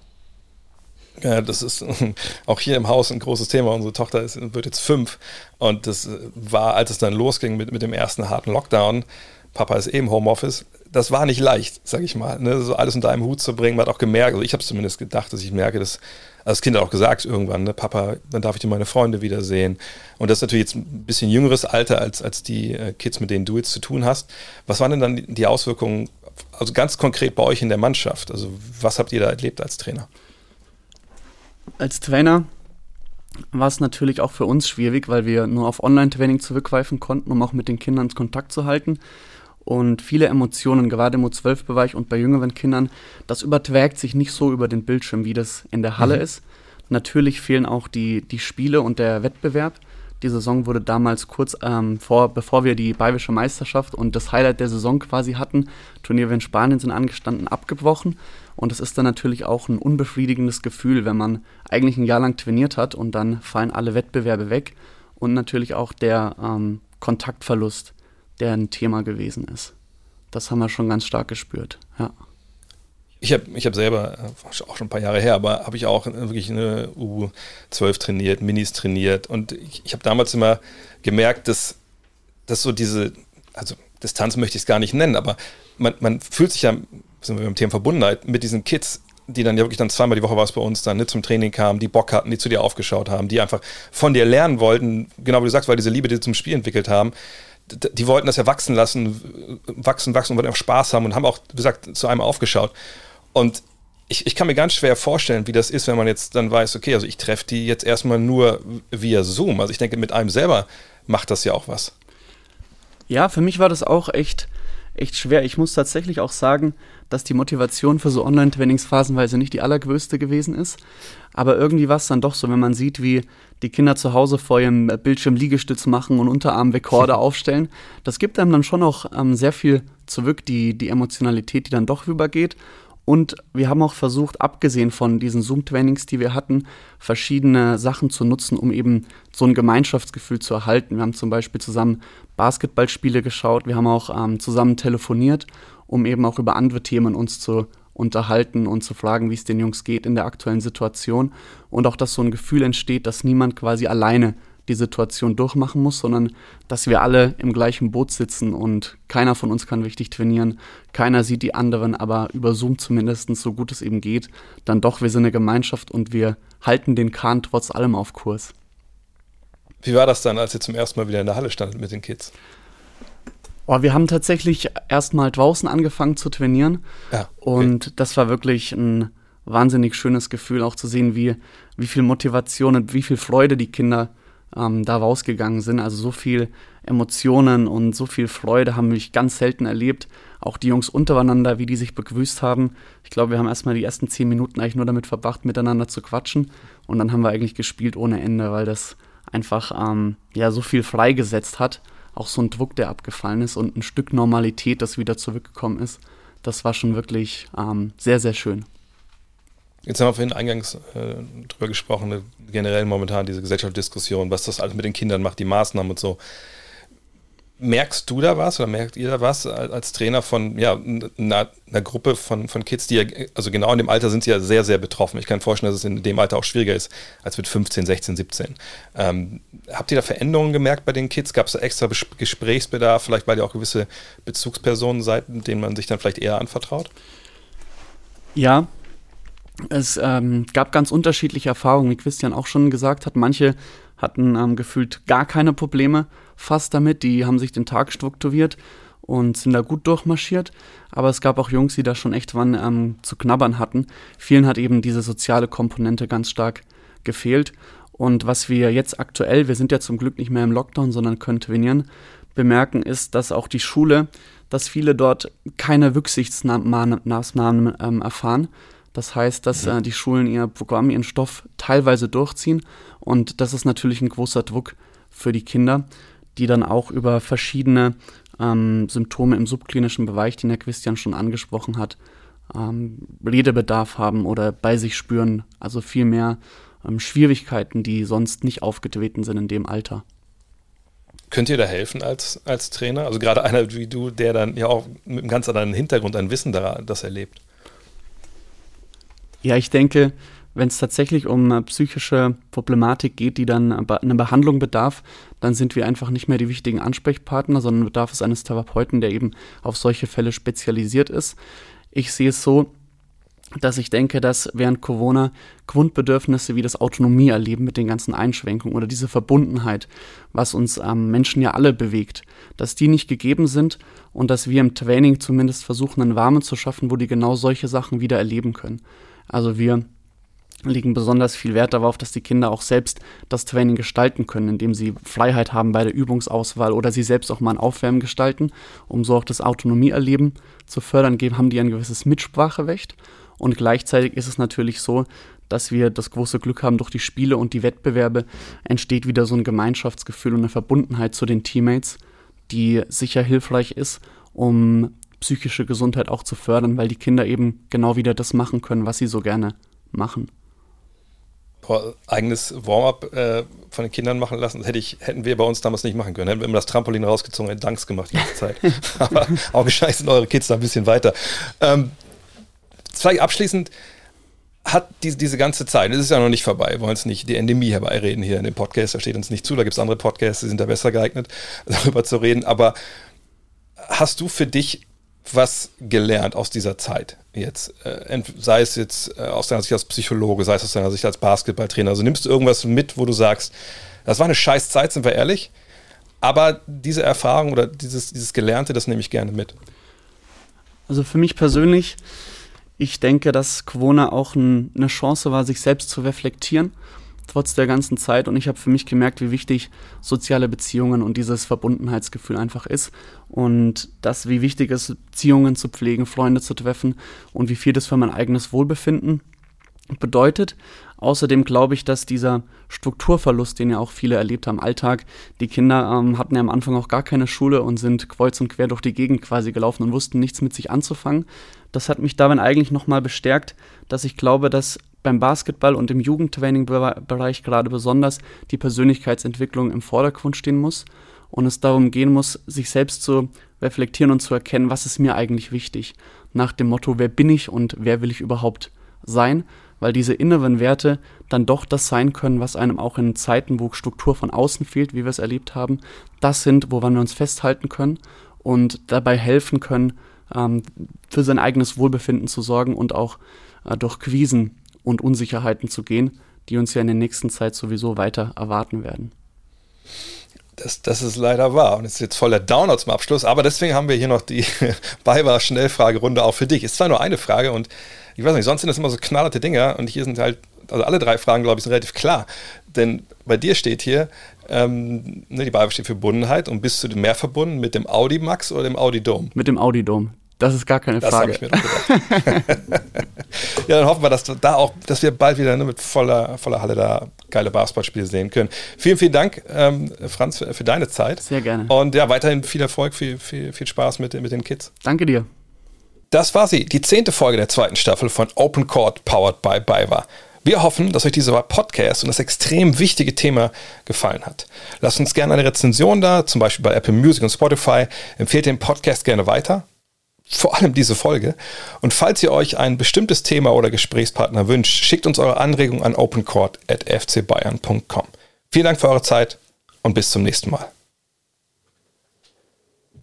Ja, das ist auch hier im Haus ein großes Thema. Unsere Tochter ist, wird jetzt fünf und das war, als es dann losging mit, mit dem ersten harten Lockdown, Papa ist eben Homeoffice, das war nicht leicht, sag ich mal, ne? so alles unter einem Hut zu bringen. Man hat auch gemerkt, also ich habe es zumindest gedacht, dass ich merke, dass also das Kind hat auch gesagt irgendwann, ne, Papa, dann darf ich dir meine Freunde wiedersehen. Und das ist natürlich jetzt ein bisschen jüngeres Alter als, als die äh, Kids, mit denen du jetzt zu tun hast. Was waren denn dann die Auswirkungen, also ganz konkret bei euch in der Mannschaft? Also was habt ihr da erlebt als Trainer? Als Trainer war es natürlich auch für uns schwierig, weil wir nur auf Online-Training zurückgreifen konnten, um auch mit den Kindern Kontakt zu halten und viele Emotionen, gerade im U12-Bereich und bei jüngeren Kindern, das überträgt sich nicht so über den Bildschirm, wie das in der Halle mhm. ist. Natürlich fehlen auch die, die Spiele und der Wettbewerb. Die Saison wurde damals kurz ähm, vor, bevor wir die Bayerische Meisterschaft und das Highlight der Saison quasi hatten, Turniere in Spanien sind angestanden, abgebrochen. Und es ist dann natürlich auch ein unbefriedigendes Gefühl, wenn man eigentlich ein Jahr lang trainiert hat und dann fallen alle Wettbewerbe weg und natürlich auch der ähm, Kontaktverlust der ein Thema gewesen ist. Das haben wir schon ganz stark gespürt, ja. Ich habe ich hab selber, äh, auch schon ein paar Jahre her, aber habe ich auch wirklich eine U12 trainiert, Minis trainiert und ich, ich habe damals immer gemerkt, dass, dass so diese, also Distanz möchte ich es gar nicht nennen, aber man, man fühlt sich ja, sind wir beim Thema Verbundenheit, mit diesen Kids die dann ja wirklich dann zweimal die Woche war es bei uns dann ne, zum Training kamen, die Bock hatten, die zu dir aufgeschaut haben, die einfach von dir lernen wollten, genau wie du sagst, weil diese Liebe, die sie zum Spiel entwickelt haben, die wollten das ja wachsen lassen, wachsen, wachsen und wollten auch Spaß haben und haben auch, wie gesagt, zu einem aufgeschaut. Und ich, ich kann mir ganz schwer vorstellen, wie das ist, wenn man jetzt dann weiß, okay, also ich treffe die jetzt erstmal nur via Zoom. Also ich denke, mit einem selber macht das ja auch was. Ja, für mich war das auch echt, echt schwer. Ich muss tatsächlich auch sagen, dass die Motivation für so Online-Trainings phasenweise nicht die allergrößte gewesen ist. Aber irgendwie war es dann doch so, wenn man sieht, wie die Kinder zu Hause vor ihrem Bildschirm Liegestütz machen und Unterarmrekorde aufstellen. Das gibt einem dann schon auch ähm, sehr viel zurück, die, die Emotionalität, die dann doch rübergeht. Und wir haben auch versucht, abgesehen von diesen Zoom-Trainings, die wir hatten, verschiedene Sachen zu nutzen, um eben so ein Gemeinschaftsgefühl zu erhalten. Wir haben zum Beispiel zusammen Basketballspiele geschaut, wir haben auch ähm, zusammen telefoniert um eben auch über andere Themen uns zu unterhalten und zu fragen, wie es den Jungs geht in der aktuellen Situation. Und auch, dass so ein Gefühl entsteht, dass niemand quasi alleine die Situation durchmachen muss, sondern dass wir alle im gleichen Boot sitzen und keiner von uns kann richtig trainieren, keiner sieht die anderen, aber über Zoom zumindest so gut es eben geht, dann doch, wir sind eine Gemeinschaft und wir halten den Kahn trotz allem auf Kurs. Wie war das dann, als ihr zum ersten Mal wieder in der Halle standet mit den Kids? Oh, wir haben tatsächlich erstmal draußen angefangen zu trainieren. Ja, okay. Und das war wirklich ein wahnsinnig schönes Gefühl, auch zu sehen, wie, wie viel Motivation und wie viel Freude die Kinder ähm, da rausgegangen sind. Also so viel Emotionen und so viel Freude haben wir ganz selten erlebt. Auch die Jungs untereinander, wie die sich begrüßt haben. Ich glaube, wir haben erstmal die ersten zehn Minuten eigentlich nur damit verbracht, miteinander zu quatschen. Und dann haben wir eigentlich gespielt ohne Ende, weil das einfach ähm, ja so viel freigesetzt hat auch so ein Druck, der abgefallen ist und ein Stück Normalität, das wieder zurückgekommen ist. Das war schon wirklich ähm, sehr, sehr schön. Jetzt haben wir vorhin eingangs äh, drüber gesprochen, generell momentan diese Gesellschaftsdiskussion, was das alles mit den Kindern macht, die Maßnahmen und so. Merkst du da was oder merkt ihr da was als Trainer von ja, einer, einer, Gruppe von, von Kids, die ja, also genau in dem Alter sind sie ja sehr, sehr betroffen. Ich kann vorstellen, dass es in dem Alter auch schwieriger ist als mit 15, 16, 17. Ähm, habt ihr da Veränderungen gemerkt bei den Kids? Gab es da extra Gesprächsbedarf, vielleicht weil ihr auch gewisse Bezugspersonen seid, denen man sich dann vielleicht eher anvertraut? Ja, es ähm, gab ganz unterschiedliche Erfahrungen, wie Christian auch schon gesagt hat. Manche hatten ähm, gefühlt gar keine Probleme fast damit, die haben sich den Tag strukturiert und sind da gut durchmarschiert. Aber es gab auch Jungs, die da schon echt wann ähm, zu knabbern hatten. Vielen hat eben diese soziale Komponente ganz stark gefehlt. Und was wir jetzt aktuell, wir sind ja zum Glück nicht mehr im Lockdown, sondern können trainieren, bemerken, ist, dass auch die Schule, dass viele dort keine Rücksichtsmaßnahmen ähm, erfahren. Das heißt, dass äh, die Schulen ihr Programm, ihren Stoff teilweise durchziehen. Und das ist natürlich ein großer Druck für die Kinder, die dann auch über verschiedene ähm, Symptome im subklinischen Bereich, den Herr Christian schon angesprochen hat, ähm, Redebedarf haben oder bei sich spüren. Also viel mehr ähm, Schwierigkeiten, die sonst nicht aufgetreten sind in dem Alter. Könnt ihr da helfen als, als Trainer? Also gerade einer wie du, der dann ja auch mit einem ganz anderen Hintergrund, ein Wissen daran, das erlebt. Ja, ich denke, wenn es tatsächlich um äh, psychische Problematik geht, die dann äh, eine Behandlung bedarf, dann sind wir einfach nicht mehr die wichtigen Ansprechpartner, sondern bedarf es eines Therapeuten, der eben auf solche Fälle spezialisiert ist. Ich sehe es so, dass ich denke, dass während Corona Grundbedürfnisse wie das Autonomieerleben mit den ganzen Einschränkungen oder diese Verbundenheit, was uns ähm, Menschen ja alle bewegt, dass die nicht gegeben sind und dass wir im Training zumindest versuchen, einen Rahmen zu schaffen, wo die genau solche Sachen wieder erleben können. Also wir legen besonders viel Wert darauf, dass die Kinder auch selbst das Training gestalten können, indem sie Freiheit haben bei der Übungsauswahl oder sie selbst auch mal ein Aufwärmen gestalten, um so auch das Autonomieerleben zu fördern, haben die ein gewisses Mitspracherecht und gleichzeitig ist es natürlich so, dass wir das große Glück haben, durch die Spiele und die Wettbewerbe entsteht wieder so ein Gemeinschaftsgefühl und eine Verbundenheit zu den Teammates, die sicher hilfreich ist, um psychische Gesundheit auch zu fördern, weil die Kinder eben genau wieder das machen können, was sie so gerne machen. Eigenes Warm-up äh, von den Kindern machen lassen, das hätte ich, hätten wir bei uns damals nicht machen können. Hätten wir immer das Trampolin rausgezogen, hätten Danks gemacht die ganze Zeit. Aber auch gescheit sind eure Kids da ein bisschen weiter. Ähm, vielleicht abschließend hat die, diese ganze Zeit, es ist ja noch nicht vorbei, wir wollen uns nicht die Endemie herbeireden hier in dem Podcast, da steht uns nicht zu, da gibt es andere Podcasts, die sind da besser geeignet, darüber zu reden, aber hast du für dich was gelernt aus dieser Zeit jetzt? Äh, sei es jetzt äh, aus deiner Sicht als Psychologe, sei es aus deiner Sicht als Basketballtrainer, also nimmst du irgendwas mit, wo du sagst, das war eine scheiß Zeit, sind wir ehrlich, aber diese Erfahrung oder dieses, dieses Gelernte, das nehme ich gerne mit. Also für mich persönlich ich denke, dass Corona auch ein, eine Chance war, sich selbst zu reflektieren, trotz der ganzen Zeit. Und ich habe für mich gemerkt, wie wichtig soziale Beziehungen und dieses Verbundenheitsgefühl einfach ist. Und das, wie wichtig es ist, Beziehungen zu pflegen, Freunde zu treffen und wie viel das für mein eigenes Wohlbefinden bedeutet. Außerdem glaube ich, dass dieser Strukturverlust, den ja auch viele erlebt haben, Alltag, die Kinder ähm, hatten ja am Anfang auch gar keine Schule und sind kreuz und quer durch die Gegend quasi gelaufen und wussten nichts mit sich anzufangen. Das hat mich darin eigentlich nochmal bestärkt, dass ich glaube, dass beim Basketball und im Jugendtraining-Bereich gerade besonders die Persönlichkeitsentwicklung im Vordergrund stehen muss und es darum gehen muss, sich selbst zu reflektieren und zu erkennen, was ist mir eigentlich wichtig. Nach dem Motto, wer bin ich und wer will ich überhaupt sein? weil diese inneren Werte dann doch das sein können, was einem auch in Zeiten, wo Struktur von außen fehlt, wie wir es erlebt haben, das sind, woran wir uns festhalten können und dabei helfen können, ähm, für sein eigenes Wohlbefinden zu sorgen und auch äh, durch Krisen und Unsicherheiten zu gehen, die uns ja in der nächsten Zeit sowieso weiter erwarten werden. Das, das ist leider wahr. Und es ist jetzt voller Downer zum Abschluss, aber deswegen haben wir hier noch die Beiwahr-Schnellfragerunde auch für dich. Ist zwar nur eine Frage und ich weiß nicht, sonst sind das immer so knallerte Dinger und hier sind halt, also alle drei Fragen, glaube ich, sind relativ klar. Denn bei dir steht hier, ähm, ne, die BayWa steht für Verbundenheit und bist du mehr verbunden mit dem Audi Max oder dem Audi Dome? Mit dem Audi Dome. Das ist gar keine Frage. Das habe ich mir gedacht. ja, dann hoffen wir, dass da auch, dass wir bald wieder ne, mit voller, voller Halle da geile Basketballspiele sehen können. Vielen, vielen Dank, ähm, Franz, für, für, deine Zeit. Sehr gerne. Und ja, weiterhin viel Erfolg, viel, viel, viel Spaß mit, mit den Kids. Danke dir. Das war sie, die zehnte Folge der zweiten Staffel von Open Court Powered by BayWa. Wir hoffen, dass euch dieser Podcast und das extrem wichtige Thema gefallen hat. Lasst uns gerne eine Rezension da, zum Beispiel bei Apple Music und Spotify. Empfehlt den Podcast gerne weiter. Vor allem diese Folge. Und falls ihr euch ein bestimmtes Thema oder Gesprächspartner wünscht, schickt uns eure Anregung an opencourt.fcbayern.com. Vielen Dank für eure Zeit und bis zum nächsten Mal.